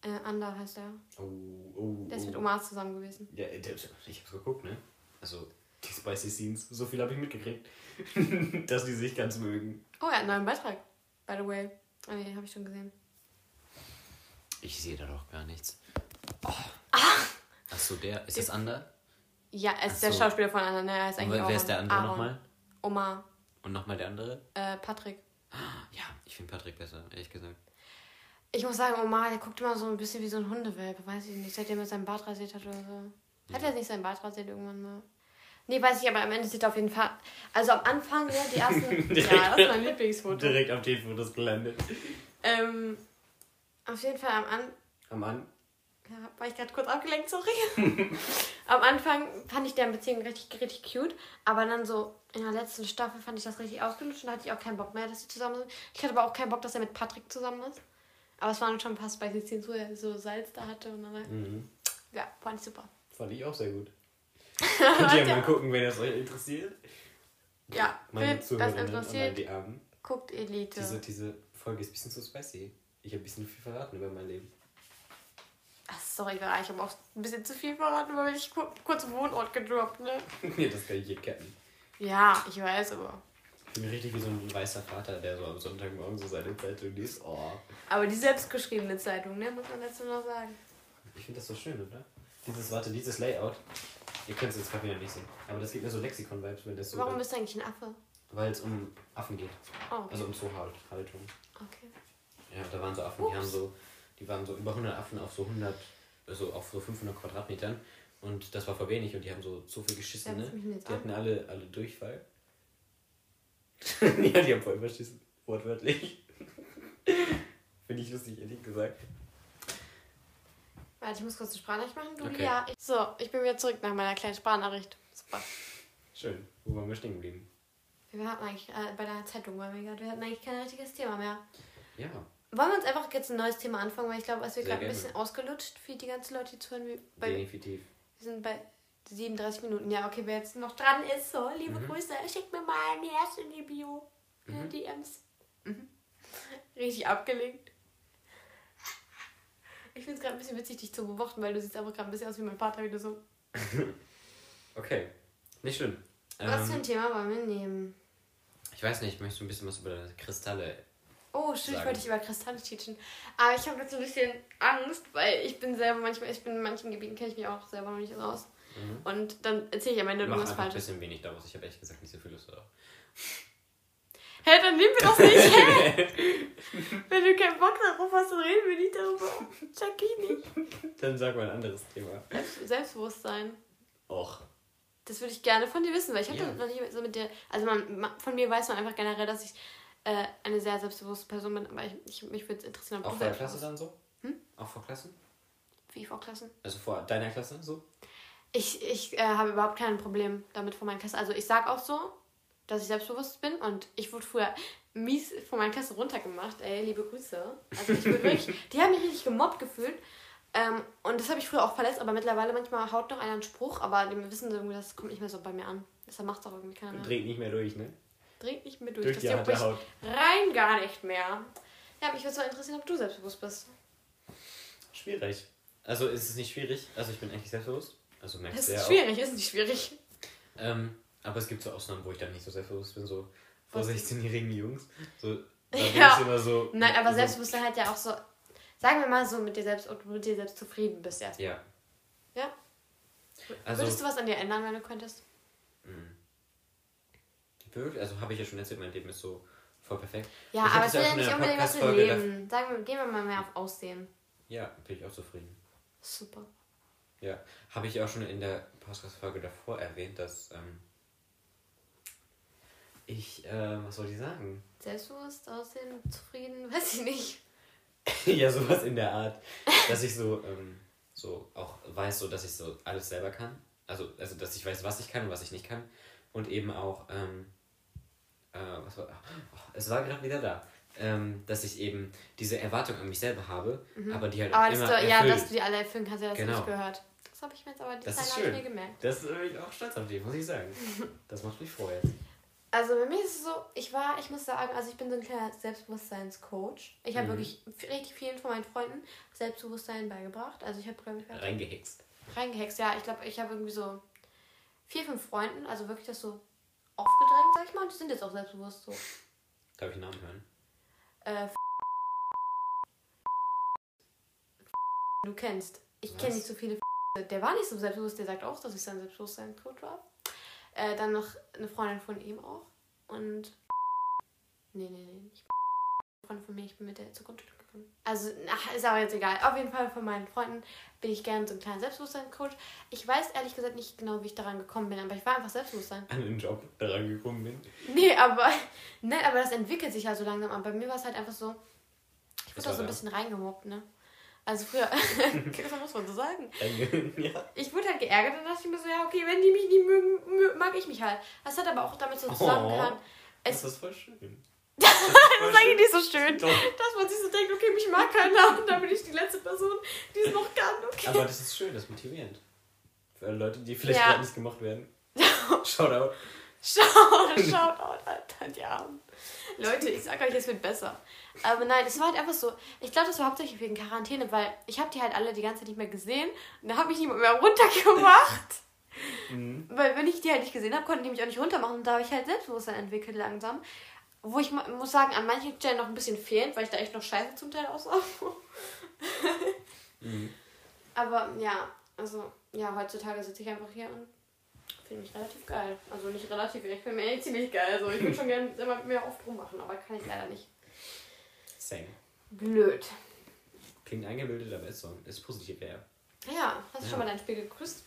Speaker 1: Äh, Ander heißt er.
Speaker 2: Oh, oh,
Speaker 1: Der ist
Speaker 2: oh.
Speaker 1: mit Omar zusammen gewesen.
Speaker 2: Ja, der- ich hab's geguckt, ne? Also, die Spicy Scenes, so viel habe ich mitgekriegt. dass die sich ganz mögen.
Speaker 1: Oh, er hat einen neuen Beitrag. By the way. Ah, nee, habe ich schon gesehen.
Speaker 2: Ich sehe da doch gar nichts. Oh. Ach so, der. Ist das Ander?
Speaker 1: Ja, er
Speaker 2: Ach
Speaker 1: ist der
Speaker 2: so.
Speaker 1: Schauspieler von Ander. Ne, er ist
Speaker 2: Und
Speaker 1: eigentlich
Speaker 2: wer
Speaker 1: auch
Speaker 2: wer ist der andere nochmal?
Speaker 1: Omar.
Speaker 2: Und nochmal der andere?
Speaker 1: Äh, Patrick.
Speaker 2: Ja, ich finde Patrick besser, ehrlich gesagt.
Speaker 1: Ich muss sagen, Omar, der guckt immer so ein bisschen wie so ein Hundewelpe, weiß ich nicht, seitdem er seinen Bart rasiert hat oder so. Hat er nicht seinen Bart rasiert irgendwann mal? Nee, weiß ich, aber am Ende sieht er auf jeden Fall. Also am Anfang, ne, die ersten.
Speaker 2: Direkt.
Speaker 1: ja, das ist mein Lieblingsfoto.
Speaker 2: Direkt auf den Fotos gelandet.
Speaker 1: Ähm, auf jeden Fall am Anfang.
Speaker 2: Am An.
Speaker 1: Ja, war ich gerade kurz abgelenkt, sorry. Am Anfang fand ich deren Beziehung richtig, richtig cute, aber dann so in der letzten Staffel fand ich das richtig ausgelutscht und da hatte ich auch keinen Bock mehr, dass sie zusammen sind. Ich hatte aber auch keinen Bock, dass er mit Patrick zusammen ist. Aber es waren schon ein paar spicy Scenes, wo er so Salz da hatte und dann,
Speaker 2: Mhm.
Speaker 1: ja, fand ich super.
Speaker 2: Fand ich auch sehr gut. Könnt ihr
Speaker 1: ja,
Speaker 2: mal gucken, wenn das euch interessiert.
Speaker 1: ja,
Speaker 2: Meine
Speaker 1: wenn das interessiert,
Speaker 2: die Armen.
Speaker 1: guckt Elite.
Speaker 2: Diese, diese Folge ist ein bisschen zu spicy. Ich habe ein bisschen viel verraten über mein Leben.
Speaker 1: Ach, sorry, ich habe auch ein bisschen zu viel verraten, weil ich kur kurz Wohnort gedroppt, ne?
Speaker 2: nee, das kann ich hier kennen.
Speaker 1: Ja, ich weiß, aber.
Speaker 2: Ich bin richtig wie so ein weißer Vater, der so am Sonntagmorgen so seine Zeitung liest. Oh,
Speaker 1: Aber die selbstgeschriebene Zeitung, ne, muss man dazu noch sagen.
Speaker 2: ich finde das so schön, oder? Dieses, warte, dieses Layout. Ihr könnt es jetzt gerade wieder nicht sehen. Aber das gibt mir so Lexikon-Vibes, wenn das so.
Speaker 1: Warum bist du eigentlich ein Affe?
Speaker 2: Weil es um Affen geht.
Speaker 1: Oh, okay.
Speaker 2: Also um Zoohaltung.
Speaker 1: okay.
Speaker 2: Ja, da waren so Affen, die
Speaker 1: Ups.
Speaker 2: haben so, die waren so über 100 Affen auf so 100, also auf so 500 Quadratmetern und das war voll wenig und die haben so so viel geschissen, ne? Die hatten alle, alle Durchfall. ja, die haben voll überschissen, wortwörtlich. Finde ich lustig, ehrlich gesagt.
Speaker 1: Warte, ich muss kurz eine Sprachnachricht machen. Du,
Speaker 2: Okay.
Speaker 1: ja. Ich, so, ich bin wieder zurück nach meiner kleinen Sprachnachricht. Super.
Speaker 2: Schön. Wo waren wir stehen geblieben?
Speaker 1: Wir hatten eigentlich, äh, bei der Zeitung waren wir gerade, wir hatten eigentlich kein richtiges Thema mehr.
Speaker 2: Ja.
Speaker 1: Wollen wir uns einfach jetzt ein neues Thema anfangen, weil ich glaube, es wird gerade ein bisschen ausgelutscht für die ganzen Leute, die zuhören. Wir, bei, wir
Speaker 2: Definitiv.
Speaker 1: sind bei 37 Minuten. Ja, okay, wer jetzt noch dran ist, so, liebe
Speaker 2: Mhm.
Speaker 1: Grüße, schickt mir mal ein Herz in die Bio. Äh,
Speaker 2: Mhm.
Speaker 1: DMs. Mhm. Richtig abgelenkt. Ich finde es gerade ein bisschen witzig, dich zu beobachten, weil du siehst einfach gerade ein bisschen aus wie mein Vater, wie du so.
Speaker 2: Okay. Nicht schlimm.
Speaker 1: Was für
Speaker 2: Ähm,
Speaker 1: ein Thema wollen wir nehmen?
Speaker 2: ich weiß nicht, möchtest du ein bisschen was über Kristalle
Speaker 1: Oh, stimmt, ich wollte dich über Kristalle teachen. Aber ich habe jetzt so ein bisschen Angst, weil ich bin selber manchmal, ich bin in manchen Gebieten kenne ich mich auch selber noch nicht raus.
Speaker 2: Mhm.
Speaker 1: Und dann erzähle ich am Ende irgendwas
Speaker 2: einfach ein
Speaker 1: Falsches.
Speaker 2: bisschen wenig daraus. Ich habe ehrlich gesagt nicht so viel Lust darauf.
Speaker 1: Hä, dann nehmen wir das nicht, hä? Wenn du keinen Bock darauf hast, dann reden wir nicht darüber. Check ich nicht.
Speaker 2: Dann sag mal ein anderes Thema.
Speaker 1: Selbst, Selbstbewusstsein.
Speaker 2: Och.
Speaker 1: Das würde ich gerne von dir wissen, weil ich habe
Speaker 2: Ja.
Speaker 1: noch nicht so mit dir. Also man, von mir weiß man einfach generell, dass ich äh, eine sehr selbstbewusste Person bin, aber ich, ich, mich würde es interessieren, ob
Speaker 2: Auch vor der Klasse dann so?
Speaker 1: Hm?
Speaker 2: Auch vor Klassen?
Speaker 1: Wie vor Klassen?
Speaker 2: Also vor deiner Klasse so?
Speaker 1: Ich, ich äh, habe überhaupt kein Problem damit von meiner Klasse. Also ich sag auch so, dass ich selbstbewusst bin und ich wurde früher mies von meiner Klasse runtergemacht. Ey, liebe Grüße. Also ich wurde wirklich, die haben mich richtig gemobbt gefühlt. Ähm, und das habe ich früher auch verletzt, aber mittlerweile manchmal haut noch einer einen Spruch, aber die wissen irgendwie, das kommt nicht mehr so bei mir an. Deshalb macht es auch irgendwie keiner mehr.
Speaker 2: Dreht nicht mehr durch, ne?
Speaker 1: Dreht nicht mehr durch.
Speaker 2: Durch
Speaker 1: das
Speaker 2: die harte Haut.
Speaker 1: rein gar nicht mehr. Ja, mich würde so interessieren, ob du selbstbewusst bist.
Speaker 2: Schwierig. Also ist es nicht schwierig. Also ich bin eigentlich selbstbewusst. Also merkst
Speaker 1: Das
Speaker 2: du ja
Speaker 1: ist
Speaker 2: auch.
Speaker 1: schwierig, ist nicht schwierig.
Speaker 2: Ähm, aber es gibt so Ausnahmen, wo ich dann nicht so selbstbewusst bin. So vor
Speaker 1: Was?
Speaker 2: 16-jährigen Jungs. So, da bin
Speaker 1: Ja.
Speaker 2: ich immer so...
Speaker 1: Nein, aber
Speaker 2: so,
Speaker 1: Selbstbewusstsein hat ja auch so, sagen wir mal so, mit dir selbst, ob du mit dir selbst zufrieden bist erst.
Speaker 2: Ja.
Speaker 1: Ja?
Speaker 2: Also...
Speaker 1: Würdest du was an dir ändern, wenn du könntest?
Speaker 2: mh. Wirklich? Also habe ich ja schon erzählt, mein Leben ist so voll perfekt.
Speaker 1: Ja,
Speaker 2: Ich
Speaker 1: aber es will ja nicht unbedingt was mit Leben. Sagen wir, gehen wir mal mehr auf Aussehen.
Speaker 2: Ja, bin ich auch zufrieden.
Speaker 1: Super.
Speaker 2: Ja, habe ich auch schon in der Podcast-Folge davor erwähnt, dass ähm, ich, äh, was soll ich sagen?
Speaker 1: Selbstbewusst, Aussehen, zufrieden, weiß ich nicht.
Speaker 2: ja, sowas in der Art, dass ich so, ähm, so auch weiß, so, dass ich so alles selber kann. Also, also, dass ich weiß, was ich kann und was ich nicht kann. Und eben auch, ähm, äh, was war, oh, es war gerade wieder da. Ähm, dass ich eben diese Erwartung an mich selber habe, aber die halt auch
Speaker 1: Aber dass
Speaker 2: immer
Speaker 1: du, ja,
Speaker 2: erfüllt.
Speaker 1: dass du die alle erfüllen kannst, ja, das
Speaker 2: Genau.
Speaker 1: habe ich gehört. Habe ich mir jetzt aber die
Speaker 2: Das
Speaker 1: Zeit
Speaker 2: ist
Speaker 1: habe ich mir gemerkt.
Speaker 2: Das bin ich auch stolz auf dich, muss ich sagen. Das macht mich froh jetzt.
Speaker 1: Also bei mir ist es so, ich war, ich muss sagen, also ich bin so ein kleiner Selbstbewusstseinscoach. Ich habe
Speaker 2: Mhm.
Speaker 1: wirklich richtig vielen von meinen Freunden Selbstbewusstsein beigebracht. Also ich habe, glaube ich,
Speaker 2: Reingehext.
Speaker 1: reingehext. Ja, ich glaube, ich habe irgendwie so vier, fünf Freunden, also wirklich das so aufgedrängt, sag ich mal. Und die sind jetzt auch selbstbewusst so.
Speaker 2: Darf ich einen Namen hören?
Speaker 1: Äh, du kennst. Ich kenne nicht so viele. Der war nicht so selbstbewusst, der sagt auch, dass ich sein Selbstbewusstseinscoach war. Äh, dann noch eine Freundin von ihm auch. Und. Nee, nee, nee, nicht. Freundin von mir, ich bin mit der zur Grundschule gegangen. davon. Also, ach, ist aber jetzt egal. Auf jeden Fall von meinen Freunden bin ich gerne so ein kleiner Selbstbewusstseinscoach. Ich weiß ehrlich gesagt nicht genau, wie ich daran gekommen bin, aber ich war einfach Selbstbewusstsein.
Speaker 2: An den Job daran gekommen bin.
Speaker 1: Nee, aber, ne, aber das entwickelt sich ja so langsam. Aber bei mir war es halt einfach so, ich wurde da so ein bisschen reingemobbt, ne? Also früher, das muss man so sagen.
Speaker 2: ja.
Speaker 1: Ich wurde halt geärgert und dachte ich mir so, ja, okay, wenn die mich nie mögen, mö- mag ich mich halt. Das hat aber auch damit so zusammengehangen. Es,
Speaker 2: Das ist voll schön.
Speaker 1: das ist eigentlich nicht so schön,
Speaker 2: Doch.
Speaker 1: dass man sich so denkt, okay, mich mag keiner und dann bin ich die letzte Person, die es noch kann, okay.
Speaker 2: Aber das ist schön, das ist motivierend. Für alle Leute, die vielleicht
Speaker 1: Ja.
Speaker 2: nicht gemacht werden. Shoutout.
Speaker 1: Schau, schaut out, Alter, die Armen. Leute, ich sag euch, es wird besser. Aber nein, es war halt einfach so. Ich glaube, das war hauptsächlich wegen Quarantäne, weil ich habe die halt alle die ganze Zeit nicht mehr gesehen und da habe ich niemand mehr runtergemacht.
Speaker 2: Mhm.
Speaker 1: Weil wenn ich die halt nicht gesehen habe, konnten die mich auch nicht runtermachen und da habe ich halt Selbstbewusstsein entwickelt langsam. Wo ich muss sagen, an manchen Stellen noch ein bisschen fehlend, weil ich da echt noch scheiße zum Teil aussah.
Speaker 2: Mhm.
Speaker 1: Aber ja, also ja, heutzutage sitze ich einfach hier und finde mich relativ geil. Also nicht relativ, ich finde mich eigentlich ziemlich geil. Also ich würde schon gerne immer mehr oft rummachen, aber kann ich leider nicht.
Speaker 2: Same.
Speaker 1: Blöd.
Speaker 2: Klingt eingebildet, aber ist so. Ist positiv, ja.
Speaker 1: Ja, hast du
Speaker 2: Ja.
Speaker 1: schon mal deinen Spiegel geküsst?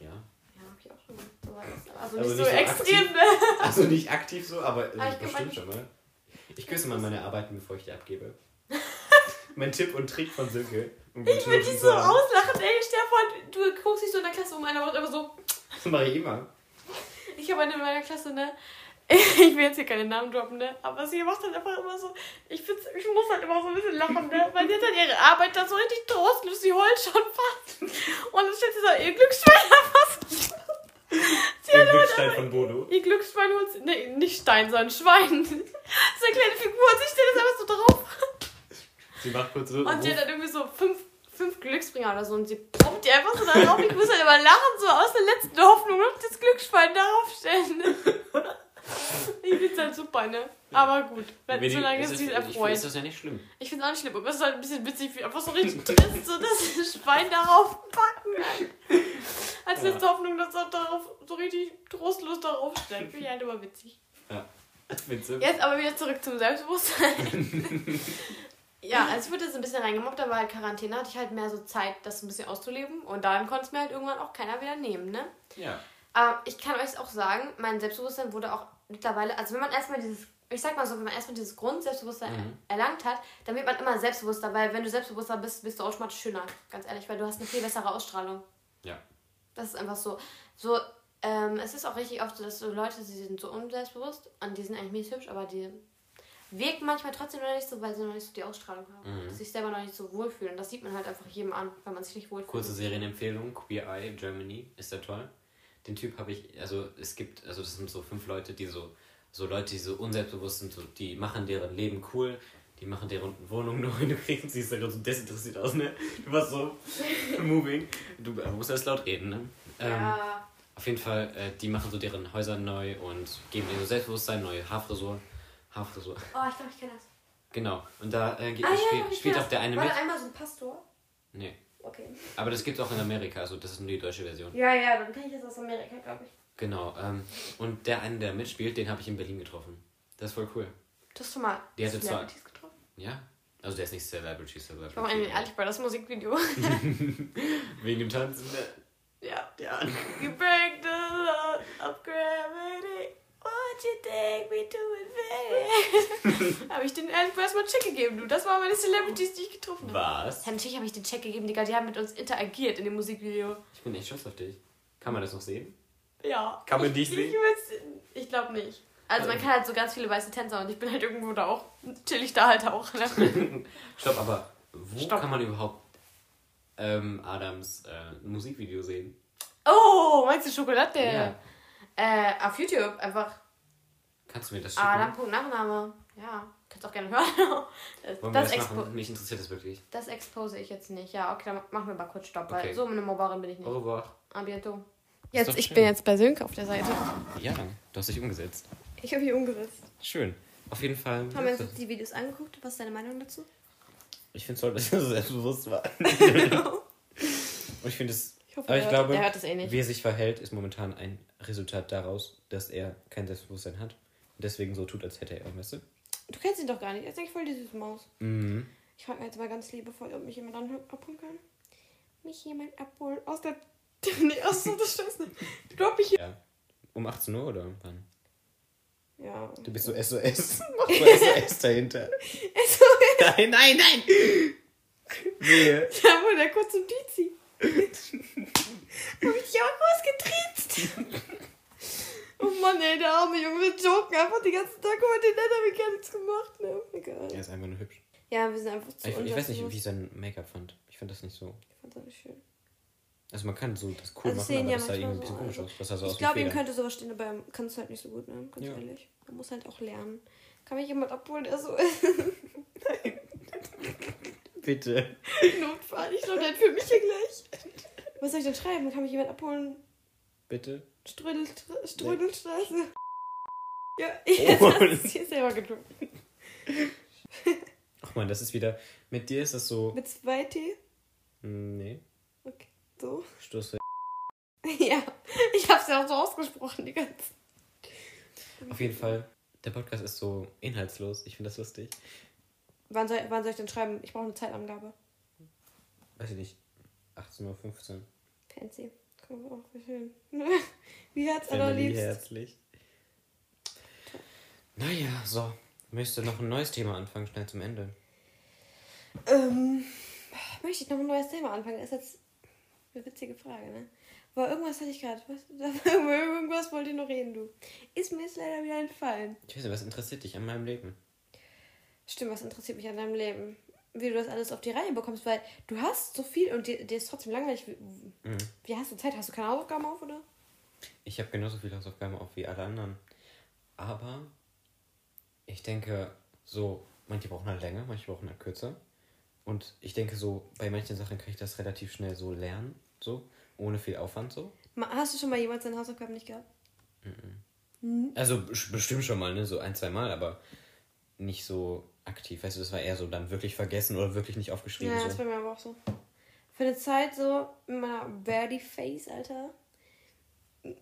Speaker 2: Ja.
Speaker 1: Ja, hab ich auch schon. So das. Also,
Speaker 2: Also
Speaker 1: nicht so
Speaker 2: so
Speaker 1: extrem, ne?
Speaker 2: Also nicht aktiv so, aber
Speaker 1: Ah,
Speaker 2: bestimmt schon mal. Ich küsse mal meine Arbeiten, bevor ich die abgebe. mein Tipp und Trick von Silke. Um
Speaker 1: Ich würde dich so auslachen, ey. Vor, du guckst dich so in der Klasse um einer macht einfach so.
Speaker 2: Das mache ich immer.
Speaker 1: Ich habe eine in meiner Klasse, ne? Ich will jetzt hier keine Namen droppen, ne? Aber sie macht halt einfach immer so. Ich, find's, ich muss halt immer so ein bisschen lachen, ne? Weil sie hat halt ihre Arbeit da so richtig trostlos, sie heult schon fast. Und dann stellt sie so ihr Glücksschwein fast. Sie
Speaker 2: Glückstein
Speaker 1: einfach
Speaker 2: von Bodo.
Speaker 1: ihr Glücksschwein holt sie. Nee, nicht Stein, sondern Schwein. So eine kleine Figur und sie stellt das einfach so drauf.
Speaker 2: Sie macht kurz so.
Speaker 1: Und sie hat dann irgendwie so fünf, fünf Glücksbringer oder so und sie poppt die einfach so da drauf. Ich muss halt immer lachen, so aus der letzten Hoffnung noch das Glücksschwein darauf stellen. Ich find's halt super, ne? Aber gut, wenn,
Speaker 2: Wenig-
Speaker 1: solange es
Speaker 2: es-
Speaker 1: sich
Speaker 2: ich finde,
Speaker 1: erfreut.
Speaker 2: Ist das ja nicht schlimm.
Speaker 1: Ich find's auch nicht schlimm, aber es ist halt ein bisschen witzig, wie einfach so richtig trist, so das Schwein darauf packen. Als letzte Hoffnung, dass er darauf so richtig trostlos darauf stellt. Finde ich halt immer witzig.
Speaker 2: Ja. Findest du?
Speaker 1: Jetzt aber wieder zurück zum Selbstbewusstsein. ja, also ich wurde jetzt ein bisschen reingemobbt, aber halt Quarantäne hatte ich halt mehr so Zeit, das ein bisschen auszuleben. Und dann konnte es mir halt irgendwann auch keiner wieder nehmen, ne?
Speaker 2: Ja.
Speaker 1: Aber ich kann euch auch sagen, mein Selbstbewusstsein wurde auch mittlerweile, also wenn man erstmal dieses, ich sag mal so, wenn man erstmal dieses Grundselbstbewusstsein
Speaker 2: Mhm.
Speaker 1: erlangt hat, dann wird man immer selbstbewusster, weil wenn du selbstbewusster bist, bist du automatisch schöner, ganz ehrlich, weil du hast eine viel bessere Ausstrahlung.
Speaker 2: Ja.
Speaker 1: Das ist einfach so. So, ähm, es ist auch richtig oft so, dass so Leute, sie sind so unselbstbewusst und die sind eigentlich mies hübsch, aber die wirken manchmal trotzdem noch nicht so, weil sie noch nicht so die Ausstrahlung haben.
Speaker 2: Mhm.
Speaker 1: Sich selber noch nicht so wohlfühlen. Das sieht man halt einfach jedem an, wenn man sich nicht wohlfühlt.
Speaker 2: Kurze Serienempfehlung, Queer Eye Germany, ist der toll. Den Typ habe ich, also es gibt, also das sind so fünf Leute, die so, so Leute, die so unselbstbewusst sind, so, die machen deren Leben cool, die machen deren Wohnung neu, du kriegst, siehst da gerade so desinteressiert aus, ne? Du warst so moving. Du musst erst laut reden, ne? Ähm,
Speaker 1: Ja.
Speaker 2: Auf jeden Fall, äh, die machen so deren Häuser neu und geben denen so Selbstbewusstsein, neue Haarfrisur. Haarfrisur.
Speaker 1: Oh, ich glaube, ich kenne das.
Speaker 2: Genau. Und da äh, geht,
Speaker 1: Ah, ja,
Speaker 2: spielt,
Speaker 1: ich
Speaker 2: spielt auch der eine
Speaker 1: War
Speaker 2: mit.
Speaker 1: da einmal so ein Pastor?
Speaker 2: Nee.
Speaker 1: Okay.
Speaker 2: Aber das gibt es auch in Amerika, also das ist nur die deutsche Version.
Speaker 1: Ja, ja, dann kenne ich das aus Amerika, glaube ich.
Speaker 2: Genau. Ähm, und der eine, der mitspielt, den habe ich in Berlin getroffen. Das ist voll cool.
Speaker 1: Das hast du mal
Speaker 2: Die hatte zwar-
Speaker 1: Celebrities getroffen?
Speaker 2: Ja? Also der ist nicht Celebrity, Celebrity.
Speaker 1: Ich war mal in ehrlich bei das Musikvideo.
Speaker 2: Wegen dem Tanzen. ne?
Speaker 1: ja.
Speaker 2: Ja.
Speaker 1: You break the law of gravity. What you take me to it, Habe ich den ehrlich erstmal einen Check gegeben, du. Das waren meine Celebrities, die ich getroffen habe.
Speaker 2: Was?
Speaker 1: Ja, natürlich habe ich den Check gegeben, Digga. Die haben mit uns interagiert in dem Musikvideo.
Speaker 2: Ich bin echt stolz auf dich. Kann man das noch sehen?
Speaker 1: Ja.
Speaker 2: Kann man
Speaker 1: ich,
Speaker 2: dich
Speaker 1: ich,
Speaker 2: sehen?
Speaker 1: Ich, ich glaube nicht. Also man
Speaker 2: Ähm.
Speaker 1: kann halt so ganz viele weiße Tänzer und ich bin halt irgendwo da auch. Chill ich da halt auch. Ne?
Speaker 2: Stopp, aber wo
Speaker 1: Stopp.
Speaker 2: kann man überhaupt ähm, Adams äh, Musikvideo sehen?
Speaker 1: Oh, meinst du Schokolade?
Speaker 2: Ja.
Speaker 1: Äh, auf YouTube einfach
Speaker 2: Kannst du mir das schicken?
Speaker 1: Adam.nachname. Ja, kannst auch gerne hören. Das,
Speaker 2: Wollen wir
Speaker 1: das,
Speaker 2: das machen? Mich interessiert das wirklich.
Speaker 1: das expose ich jetzt nicht. Ja, okay, dann machen wir mal kurz Stopp,
Speaker 2: Okay.
Speaker 1: weil so eine Mobberin bin ich nicht.
Speaker 2: Au revoir.
Speaker 1: A bientôt. Jetzt, ich
Speaker 2: schön.
Speaker 1: bin jetzt bei Sönke auf der Seite.
Speaker 2: Ja, du hast dich umgesetzt.
Speaker 1: Ich habe hier umgesetzt.
Speaker 2: Schön. Auf jeden Fall.
Speaker 1: Haben wir uns die Videos angeguckt? Was ist deine Meinung dazu?
Speaker 2: Ich finde es toll, dass ich so selbstbewusst war. Und ich finde es.
Speaker 1: Ich hoffe,
Speaker 2: Aber ich glaube,
Speaker 1: hört das eh nicht.
Speaker 2: Wie er sich verhält, ist momentan ein Resultat daraus, dass er kein Selbstbewusstsein hat. Und deswegen so tut, als hätte er, weißt du?
Speaker 1: Du kennst ihn doch gar nicht. Er ist eigentlich voll die süße Maus.
Speaker 2: Mhm.
Speaker 1: Ich frage jetzt mal ganz liebevoll, ob mich jemand abholen kann. Mich jemand abholen aus der. nee, aus so der Scheiße. Ich glaube, mich.
Speaker 2: Ja. Um 18 Uhr oder wann?
Speaker 1: Ja.
Speaker 2: Du bist so SOS. Mach mal SOS dahinter.
Speaker 1: Also,
Speaker 2: Nein, nein, nein! Wehe.
Speaker 1: da wurde der kurz zum Dizi. Hab ich dich auch rausgetriezt. Oh Mann, ey, der arme Junge, wir joken einfach den ganzen Tag über den Nenner, wir gar nichts gemacht, ne? Egal.
Speaker 2: Er ist einfach nur hübsch.
Speaker 1: Ja, wir sind einfach zu
Speaker 2: Ich, ich weiß nicht, wie ich sein Make-up fand. Ich fand das nicht so.
Speaker 1: Ich fand's auch nicht schön.
Speaker 2: Also man kann so das cool
Speaker 1: Also
Speaker 2: machen, aber
Speaker 1: ja
Speaker 2: das sah irgendwie ein bisschen komisch aus. Das sah so
Speaker 1: Ich glaube, ihm könnte sowas stehen, aber er kann es halt nicht so gut, ne? Ganz
Speaker 2: Ja.
Speaker 1: ehrlich. Man muss halt auch lernen. Kann mich jemand abholen, der so ist?
Speaker 2: Bitte.
Speaker 1: Notfall. Ich glaube, der für mich hier gleich. Was soll ich denn schreiben? Kann mich jemand abholen?
Speaker 2: Bitte.
Speaker 1: Strödel, Strödelstraße. Ja,
Speaker 2: Oh.
Speaker 1: jetzt hast du es hier selber gedrückt.
Speaker 2: Ach man, das ist wieder. Mit dir ist das so.
Speaker 1: Mit zwei T?
Speaker 2: Nee.
Speaker 1: Okay, so.
Speaker 2: Stoß.
Speaker 1: Ja, ich hab's ja auch so ausgesprochen, die ganze
Speaker 2: Auf jeden Fall. Der Podcast ist so inhaltslos. Ich finde das lustig.
Speaker 1: Wann soll, wann soll ich denn schreiben? Ich brauche eine Zeitangabe.
Speaker 2: Weiß ich nicht. 18.15 Uhr.
Speaker 1: Fancy. Können wir auch schön. Wie hat's
Speaker 2: Family
Speaker 1: allerliebst?
Speaker 2: herzlich. Naja, so. Möchtest du noch ein neues Thema anfangen, schnell zum Ende?
Speaker 1: Ähm, möchte ich noch ein neues Thema anfangen? Das ist jetzt eine witzige Frage, ne? Aber irgendwas hatte ich gerade. Irgendwas wollte ich noch reden, du. Ist mir jetzt leider wieder entfallen.
Speaker 2: Ich weiß nicht, was interessiert dich an meinem Leben?
Speaker 1: Stimmt, was interessiert mich an deinem Leben? Wie du das alles auf die Reihe bekommst, weil du hast so viel und dir, dir ist trotzdem langweilig. Wie,
Speaker 2: Mhm.
Speaker 1: wie hast du Zeit? Hast du keine Hausaufgaben auf, oder?
Speaker 2: Ich habe genauso viele Hausaufgaben auf wie alle anderen. Aber ich denke, so, manche brauchen halt länger, manche brauchen halt kürzer. Und ich denke, so, bei manchen Sachen kann ich das relativ schnell so lernen, so, ohne viel Aufwand, so.
Speaker 1: Hast du schon mal jemals deine Hausaufgaben nicht gehabt? Mhm.
Speaker 2: Also bes- bestimmt schon mal, ne, so ein, zwei Mal, aber nicht so aktiv. Weißt du, das war eher so dann wirklich vergessen oder wirklich nicht aufgeschrieben.
Speaker 1: Ja, das
Speaker 2: so.
Speaker 1: war mir aber auch so. Für eine Zeit so in meiner Birdie Face, Alter.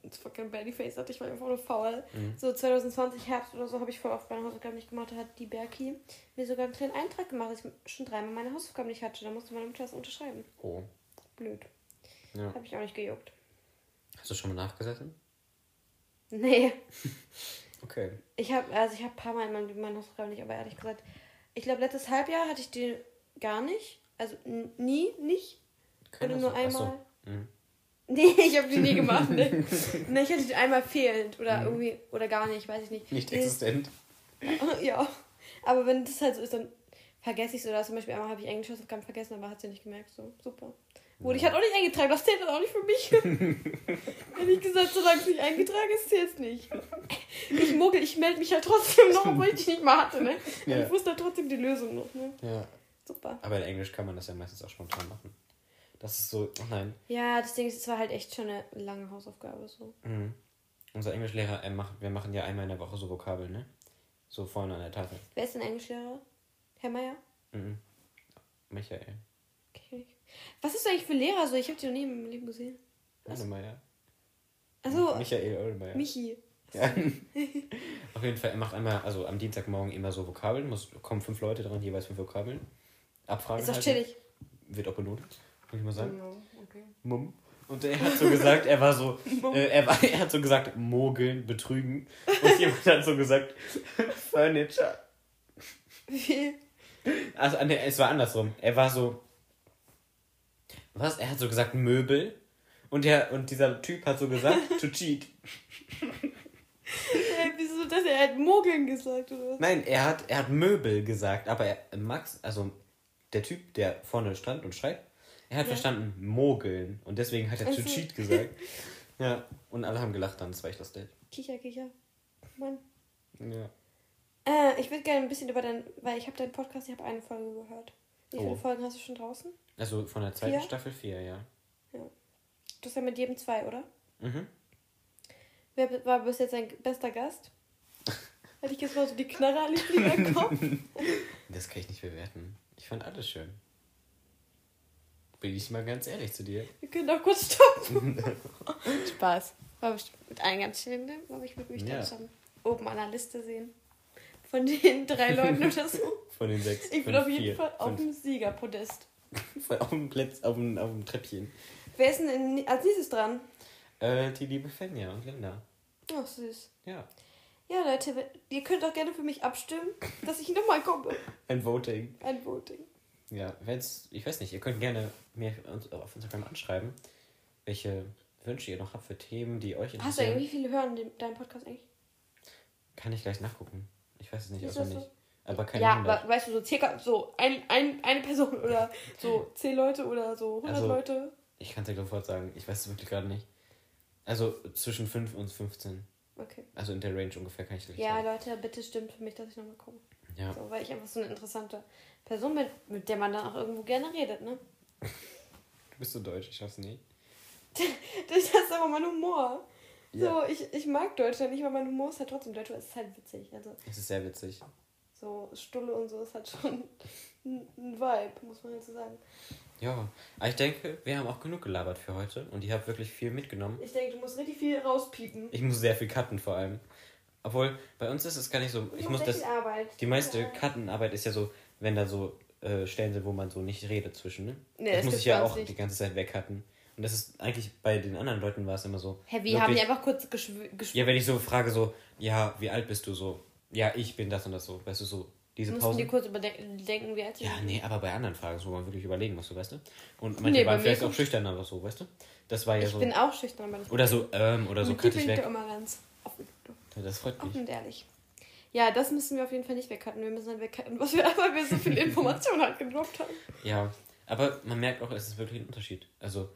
Speaker 1: Das war kein Birdie Face, hatte ich war einfach nur faul.
Speaker 2: Mhm.
Speaker 1: So 2020 Herbst oder so habe ich voll oft meine Hausaufgaben nicht gemacht. Da hat die Berki mir sogar einen kleinen Eintrag gemacht, dass ich schon dreimal meine Hausaufgaben nicht hatte. Da musste meine Mutter das unterschreiben.
Speaker 2: Oh.
Speaker 1: Blöd.
Speaker 2: Ja.
Speaker 1: Habe ich auch nicht gejuckt.
Speaker 2: Hast du schon mal nachgesessen?
Speaker 1: Nee.
Speaker 2: Okay.
Speaker 1: Ich habe also ich habe ein paar Mal in meinem Leben meine Hausaufgaben nicht, aber ehrlich gesagt, ich glaube letztes Halbjahr hatte ich die gar nicht. Also nie, nicht.
Speaker 2: Keine
Speaker 1: Oder nur
Speaker 2: Hausauf- Ach so.
Speaker 1: einmal.
Speaker 2: Mhm.
Speaker 1: Nee, ich habe die nie gemacht. Ne. nee, ich hatte die einmal fehlend oder irgendwie, oder gar nicht, weiß ich nicht.
Speaker 2: Nicht existent.
Speaker 1: Ja, aber wenn das halt so ist, dann vergesse ich so. Oder zum Beispiel einmal habe ich Englisch Hausaufgaben vergessen, aber hat sie nicht gemerkt. So, super. Wurde ich halt auch nicht eingetragen, das zählt dann auch nicht für mich. Hätte ich gesagt, solange es nicht eingetragen ist, zählt es nicht. Ich muggel, ich melde mich halt trotzdem noch, obwohl ich die nicht mal hatte, ne?
Speaker 2: Ja.
Speaker 1: Ich wusste halt trotzdem die Lösung noch, ne?
Speaker 2: Ja.
Speaker 1: Super.
Speaker 2: Aber in Englisch kann man das ja meistens auch spontan machen. Das ist so, oh nein.
Speaker 1: Ja, das Ding ist, es war halt echt schon eine lange Hausaufgabe, so.
Speaker 2: Mhm. Unser Englischlehrer, er macht, wir machen ja einmal in der Woche so Vokabeln, ne? So vorne an der Tafel.
Speaker 1: Wer ist denn Englischlehrer? Herr Meier?
Speaker 2: Mhm. Michael.
Speaker 1: Okay. Was ist eigentlich für Lehrer so? Ich habe die noch nie im Leben gesehen.
Speaker 2: Oldemeier.
Speaker 1: Achso,
Speaker 2: Michael Oldemeier.
Speaker 1: Michi.
Speaker 2: Ja. Auf jeden Fall, er macht einmal, also am Dienstagmorgen immer so Vokabeln, muss, kommen fünf Leute dran, jeweils fünf Vokabeln. Abfragen.
Speaker 1: Ist doch
Speaker 2: halt.
Speaker 1: chillig.
Speaker 2: Wird auch benotet, muss ich mal sagen.
Speaker 1: Okay.
Speaker 2: Mumm. Und er hat so gesagt, er war so, äh, er, war, er hat so gesagt, mogeln, betrügen. Und jemand hat so gesagt, Furniture.
Speaker 1: Wie?
Speaker 2: Also, nee, es war andersrum. Er war so, was? Er hat so gesagt, Möbel. Und, der, und dieser Typ hat so gesagt, to cheat.
Speaker 1: Äh, wieso, dass er halt Mogeln gesagt, oder? was?
Speaker 2: Nein, er hat, er hat Möbel gesagt, aber er, Max, also der Typ, der vorne stand und schreibt, er hat
Speaker 1: Ja.
Speaker 2: verstanden mogeln. Und deswegen hat er
Speaker 1: Ach
Speaker 2: to cheat gesagt. Ja, und alle haben gelacht dann, das war echt lustig.
Speaker 1: Kicher, kicher. Mann.
Speaker 2: Ja.
Speaker 1: Äh, ich würde gerne ein bisschen über deinen, weil ich habe deinen Podcast, ich habe eine Folge gehört. Wie viele
Speaker 2: Oh.
Speaker 1: Folgen hast du schon draußen?
Speaker 2: Also von der zweiten
Speaker 1: Vier?
Speaker 2: Staffel vier, ja.
Speaker 1: Du hast ja mit jedem zwei, oder?
Speaker 2: Mhm.
Speaker 1: Wer war bis jetzt dein bester Gast? Hätte ich jetzt mal so die Knarre an im Kopf.
Speaker 2: Das kann ich nicht bewerten. Ich fand alles schön. Bin ich mal ganz ehrlich zu dir.
Speaker 1: Wir können doch kurz stoppen. Spaß. War mit allen ganz schön, ne? Aber ich würde mich
Speaker 2: Ja.
Speaker 1: dann schon oben an der Liste sehen. von den drei Leuten oder so.
Speaker 2: Von den sechs.
Speaker 1: Ich bin auf jeden
Speaker 2: vier,
Speaker 1: Fall auf dem Siegerpodest.
Speaker 2: auf dem Plätz, auf dem, auf dem Treppchen.
Speaker 1: Wer ist denn als nächstes dran?
Speaker 2: Äh, die liebe Fenja und Linda.
Speaker 1: Ach, süß.
Speaker 2: Ja.
Speaker 1: Ja, Leute, ihr könnt auch gerne für mich abstimmen, dass ich nochmal komme.
Speaker 2: Ein Voting.
Speaker 1: Ein Voting.
Speaker 2: Ja, wenn's, ich weiß nicht, ihr könnt gerne mir auf Instagram anschreiben, welche Wünsche ihr noch habt für Themen, die euch
Speaker 1: Hast du
Speaker 2: interessieren.
Speaker 1: irgendwie viele hören deinen Podcast eigentlich?
Speaker 2: Kann ich gleich nachgucken. Ich weiß es nicht auswendig.
Speaker 1: so?
Speaker 2: Aber keine
Speaker 1: ja,
Speaker 2: 100.
Speaker 1: aber weißt du, so circa so ein, ein, eine Person oder so zehn Leute oder so 100
Speaker 2: Also-
Speaker 1: Leute.
Speaker 2: Ich kann es dir sofort sagen. Ich weiß es wirklich gerade nicht. Also zwischen 5 und 15.
Speaker 1: Okay.
Speaker 2: Also in der Range ungefähr kann ich dir
Speaker 1: Ja,
Speaker 2: sagen.
Speaker 1: Leute, bitte stimmt für mich, dass ich nochmal komme.
Speaker 2: Ja.
Speaker 1: So, weil ich einfach so eine interessante Person bin, mit der man dann auch irgendwo gerne redet, ne?
Speaker 2: Du bist so deutsch, ich schaff's nicht.
Speaker 1: Das ist aber mein Humor.
Speaker 2: Ja.
Speaker 1: So, ich, ich mag Deutschland nicht, aber mein Humor ist halt trotzdem deutsch, aber es ist halt witzig. Also,
Speaker 2: Es ist sehr witzig.
Speaker 1: So Stulle und so ist halt schon ein, ein Vibe, muss man halt so sagen.
Speaker 2: Ja, aber ich denke, wir haben auch genug gelabert für heute und ich habe wirklich viel mitgenommen.
Speaker 1: Ich denke, du musst richtig viel rauspiepen.
Speaker 2: Ich muss sehr viel cutten vor allem. Obwohl, bei uns ist es gar nicht so. Ich muss das.
Speaker 1: Arbeit.
Speaker 2: Die meiste
Speaker 1: Ja.
Speaker 2: Cuttenarbeit ist ja so, wenn da so äh, Stellen sind, wo man so nicht redet zwischen, ne?
Speaker 1: Nee,
Speaker 2: das
Speaker 1: das
Speaker 2: muss ich ja auch
Speaker 1: nicht.
Speaker 2: die ganze Zeit wegcutten. Und das ist eigentlich bei den anderen Leuten war es immer so.
Speaker 1: Hä, wir haben die
Speaker 2: wirklich-
Speaker 1: einfach kurz geschw geschw
Speaker 2: Ja, wenn ich so frage, so, ja, wie alt bist du so? Ja, ich bin das und das so. Weißt du, so diese
Speaker 1: mussten
Speaker 2: Pause.
Speaker 1: die kurz überdenken, wie alt sie
Speaker 2: Ja, nee, aber bei anderen Fragen, wo man wirklich überlegen muss, weißt du? Und manche
Speaker 1: Nee,
Speaker 2: waren vielleicht auch schüchtern, aber so, weißt du? Das war ja
Speaker 1: Ich
Speaker 2: so.
Speaker 1: bin auch schüchtern, aber nicht.
Speaker 2: Oder so, ähm, oder so cut ich
Speaker 1: ich
Speaker 2: weg.
Speaker 1: immer ganz offen,
Speaker 2: Ja, das freut mich.
Speaker 1: offen und ehrlich. Ja, das müssen wir auf jeden Fall nicht wegcutten. Wir müssen dann wegcutten, was wir, weil wir so viel Information halt gedroppt haben.
Speaker 2: Ja, aber man merkt auch, es ist wirklich ein Unterschied. Also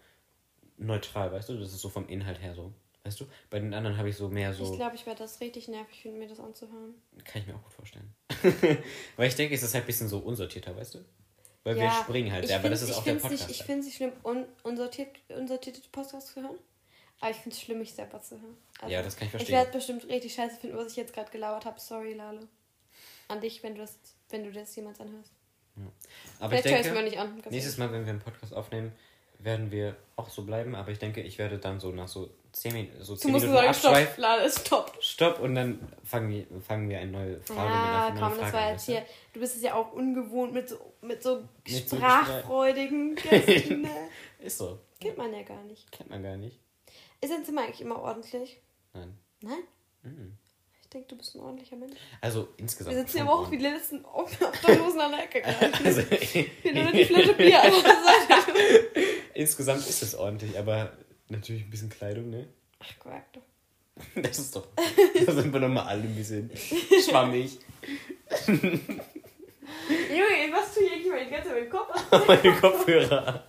Speaker 2: neutral, weißt du? Das ist so vom Inhalt her so. Weißt du? Bei den anderen habe ich so mehr so.
Speaker 1: Ich glaube, ich werde das richtig nervig finden, mir das anzuhören.
Speaker 2: Kann ich mir auch gut vorstellen. Weil ich denke, es ist halt ein bisschen so unsortierter, weißt du? Weil wir
Speaker 1: Ja,
Speaker 2: springen halt
Speaker 1: ich
Speaker 2: sehr, aber das ist
Speaker 1: ich
Speaker 2: auch der Podcast.
Speaker 1: Nicht, ich
Speaker 2: halt.
Speaker 1: finde es nicht schlimm, un unsortiert, unsortierte Podcasts zu hören. Aber ich finde es schlimm, mich selber zu hören. Also,
Speaker 2: ja, das kann ich
Speaker 1: ich
Speaker 2: verstehen.
Speaker 1: werde bestimmt richtig scheiße finden, was ich jetzt gerade gelauert habe. Sorry, Lale. An dich, wenn du das, wenn du das jemals anhörst.
Speaker 2: aber ich
Speaker 1: Vielleicht ich es mir
Speaker 2: denke,
Speaker 1: nicht an.
Speaker 2: nächstes Mal, wenn wir einen Podcast aufnehmen, werden wir auch so bleiben. Aber ich denke, ich werde dann so nach so 10, Min so
Speaker 1: Du
Speaker 2: 10
Speaker 1: musst
Speaker 2: Minuten
Speaker 1: sagen, stopp. Lale, stopp.
Speaker 2: Stopp und dann fangen wir, fangen wir eine neue Frage mit
Speaker 1: Ja,
Speaker 2: einer
Speaker 1: komm, das war jetzt
Speaker 2: du?
Speaker 1: hier. Du bist es ja auch ungewohnt mit so, mit so
Speaker 2: Mit so
Speaker 1: sprachfreudigen Gästen. ne?
Speaker 2: Ist so.
Speaker 1: Kennt man ja gar nicht.
Speaker 2: Kennt man gar nicht.
Speaker 1: Ist dein Zimmer eigentlich immer ordentlich?
Speaker 2: Nein.
Speaker 1: Nein?
Speaker 2: Mhm.
Speaker 1: Ich denke, du bist ein ordentlicher Mensch.
Speaker 2: Also insgesamt.
Speaker 1: Wir sitzen ja auch wie die letzten Obdachlosen an der Ecke gerade.
Speaker 2: Also,
Speaker 1: Wir nur die Flasche Bier
Speaker 2: insgesamt ist es ordentlich, aber natürlich ein bisschen Kleidung, ne?
Speaker 1: Ach, Quack, doch.
Speaker 2: Das ist doch. Da sind wir nochmal alle ein bisschen schwammig.
Speaker 1: Junge, was tue ich eigentlich die ganze Zeit mit dem Kopf?
Speaker 2: Meine Kopfhörer.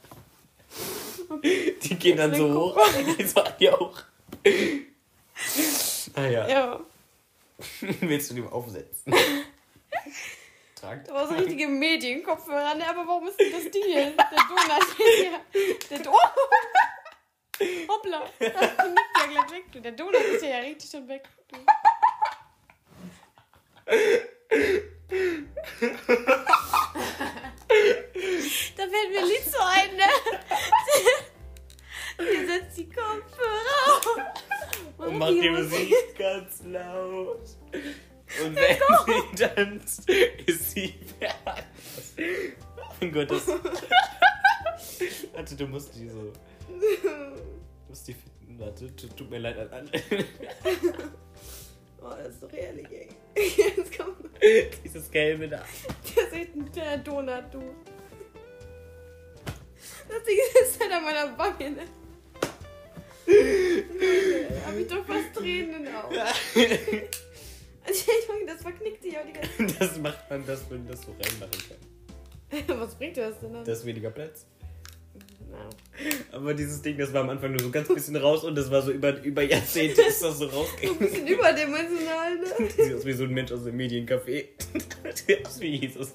Speaker 2: Die gehen dann so hoch. Die auch. Ah ja.
Speaker 1: Ja,
Speaker 2: Willst du die mal aufsetzen? Tragt.
Speaker 1: war so richtige Medienkopfhörer. Ne, aber warum ist denn das die hier? Der Donut ja. Der Do Hoppla. Das liegt ja gleich weg, du. Der Donut ist ja, richtig schon weg. Du. Da fällt mir ein Lied so ein, ne? Sie setzt die Kopfhörer auf.
Speaker 2: Und macht die Musik ganz laut. Und wenn sie tanzt, ist sie fertig. Mein Gott, das. Warte, du musst die so. Du musst die finden. Warte, tut, mir leid an alle.
Speaker 1: Oh, das ist doch ehrlich, ey. Jetzt kommt
Speaker 2: Dieses Gelbe da.
Speaker 1: der sieht ein der Donut, du. Das Ding ist halt an meiner Wange, ne? Junge, Hab ich doch fast Tränen in den Augen. Also ich meine, das verknickt sich auch die ganze
Speaker 2: Das macht man, dass man das so reinmachen kann.
Speaker 1: Zeit. Was bringt das denn dann?
Speaker 2: Da ist weniger Platz. Aber dieses Ding, das war am Anfang nur so ganz bisschen raus und das war so über, über Jahrzehnte ist das so
Speaker 1: So ein
Speaker 2: rausgegangen.
Speaker 1: bisschen überdimensional, ne?
Speaker 2: Sieht aus wie so ein Mensch aus dem Mediencafé. Sieht aus wie Jesus.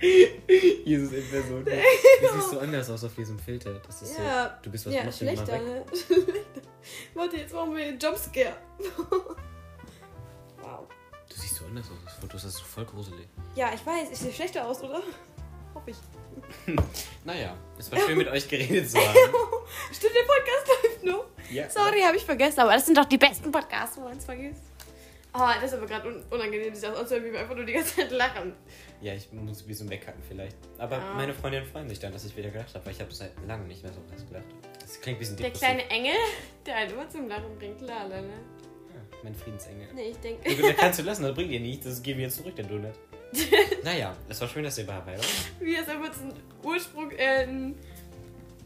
Speaker 2: Jesus in Person. Du siehst so anders aus auf diesem Filter. Das ist
Speaker 1: Ja,
Speaker 2: so. Du bist was
Speaker 1: ja,
Speaker 2: machst du
Speaker 1: schlechter, ne? Schlechter. Warte, jetzt machen wir den Jumpscare. wow.
Speaker 2: Du siehst so anders aus. Das Foto ist so voll gruselig.
Speaker 1: Ja, ich weiß, ich sehe schlechter aus, oder? Hoffe ich.
Speaker 2: Naja, es war schön mit euch geredet zu haben.
Speaker 1: Stimmt, der Podcast läuft noch.
Speaker 2: Ja.
Speaker 1: Sorry, habe ich vergessen, aber das sind doch die besten Podcasts, wo man es vergisst. Oh, das ist aber gerade un unangenehm, das anzuhören, wie wir einfach nur die ganze Zeit lachen.
Speaker 2: Ja, ich muss wie so weghacken vielleicht. Aber
Speaker 1: Ja.
Speaker 2: meine Freundinnen freuen sich dann, dass ich wieder gelacht habe, weil ich habe seit langem nicht mehr so was gelacht. Das klingt ein bisschen
Speaker 1: Der
Speaker 2: depressiv.
Speaker 1: kleine Engel, der halt immer zum Lachen bringt. Lala, ne?
Speaker 2: Ja, mein Friedensengel.
Speaker 1: Nee, ich denke.
Speaker 2: Du, der kannst du lassen, das bringt dir nichts. Das geben wir jetzt zurück, der Donut. naja, es war schön, dass ihr dabei wart.
Speaker 1: Wie es einfach ein Ursprung, äh, ein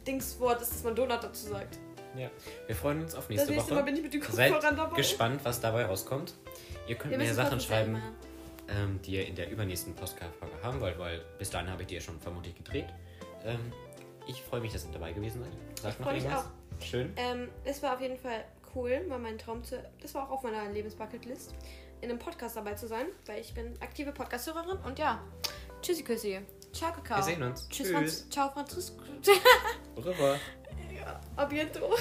Speaker 1: Dingswort ist, dass man Donut dazu sagt.
Speaker 2: Ja. Wir freuen uns auf
Speaker 1: Das
Speaker 2: nächste
Speaker 1: nächste Mal
Speaker 2: Woche.
Speaker 1: bin ich mit dem
Speaker 2: Seid
Speaker 1: Kopfhörern dabei.
Speaker 2: gespannt, was dabei rauskommt. Ihr könnt
Speaker 1: Wir
Speaker 2: mir Sachen schreiben, ähm, die ihr in der übernächsten Podcast-Folge haben wollt, weil bis dahin habe ich die ja schon vermutlich gedreht. Ähm, ich freue mich, dass ihr dabei gewesen seid. Sagt noch
Speaker 1: freu mich
Speaker 2: irgendwas? Schön.
Speaker 1: Ähm, es war auf jeden Fall cool, war mein Traum zu. Das war auch auf meiner Lebensbucketlist, in einem Podcast dabei zu sein, weil ich bin aktive Podcast-Hörerin und ja. Tschüssi, Küssi. Ciao, Kakao.
Speaker 2: Wir sehen uns.
Speaker 1: Tschüss,
Speaker 2: Tschüss.
Speaker 1: Franz Ciao, Französisch.
Speaker 2: Au revoir.
Speaker 1: A bientôt.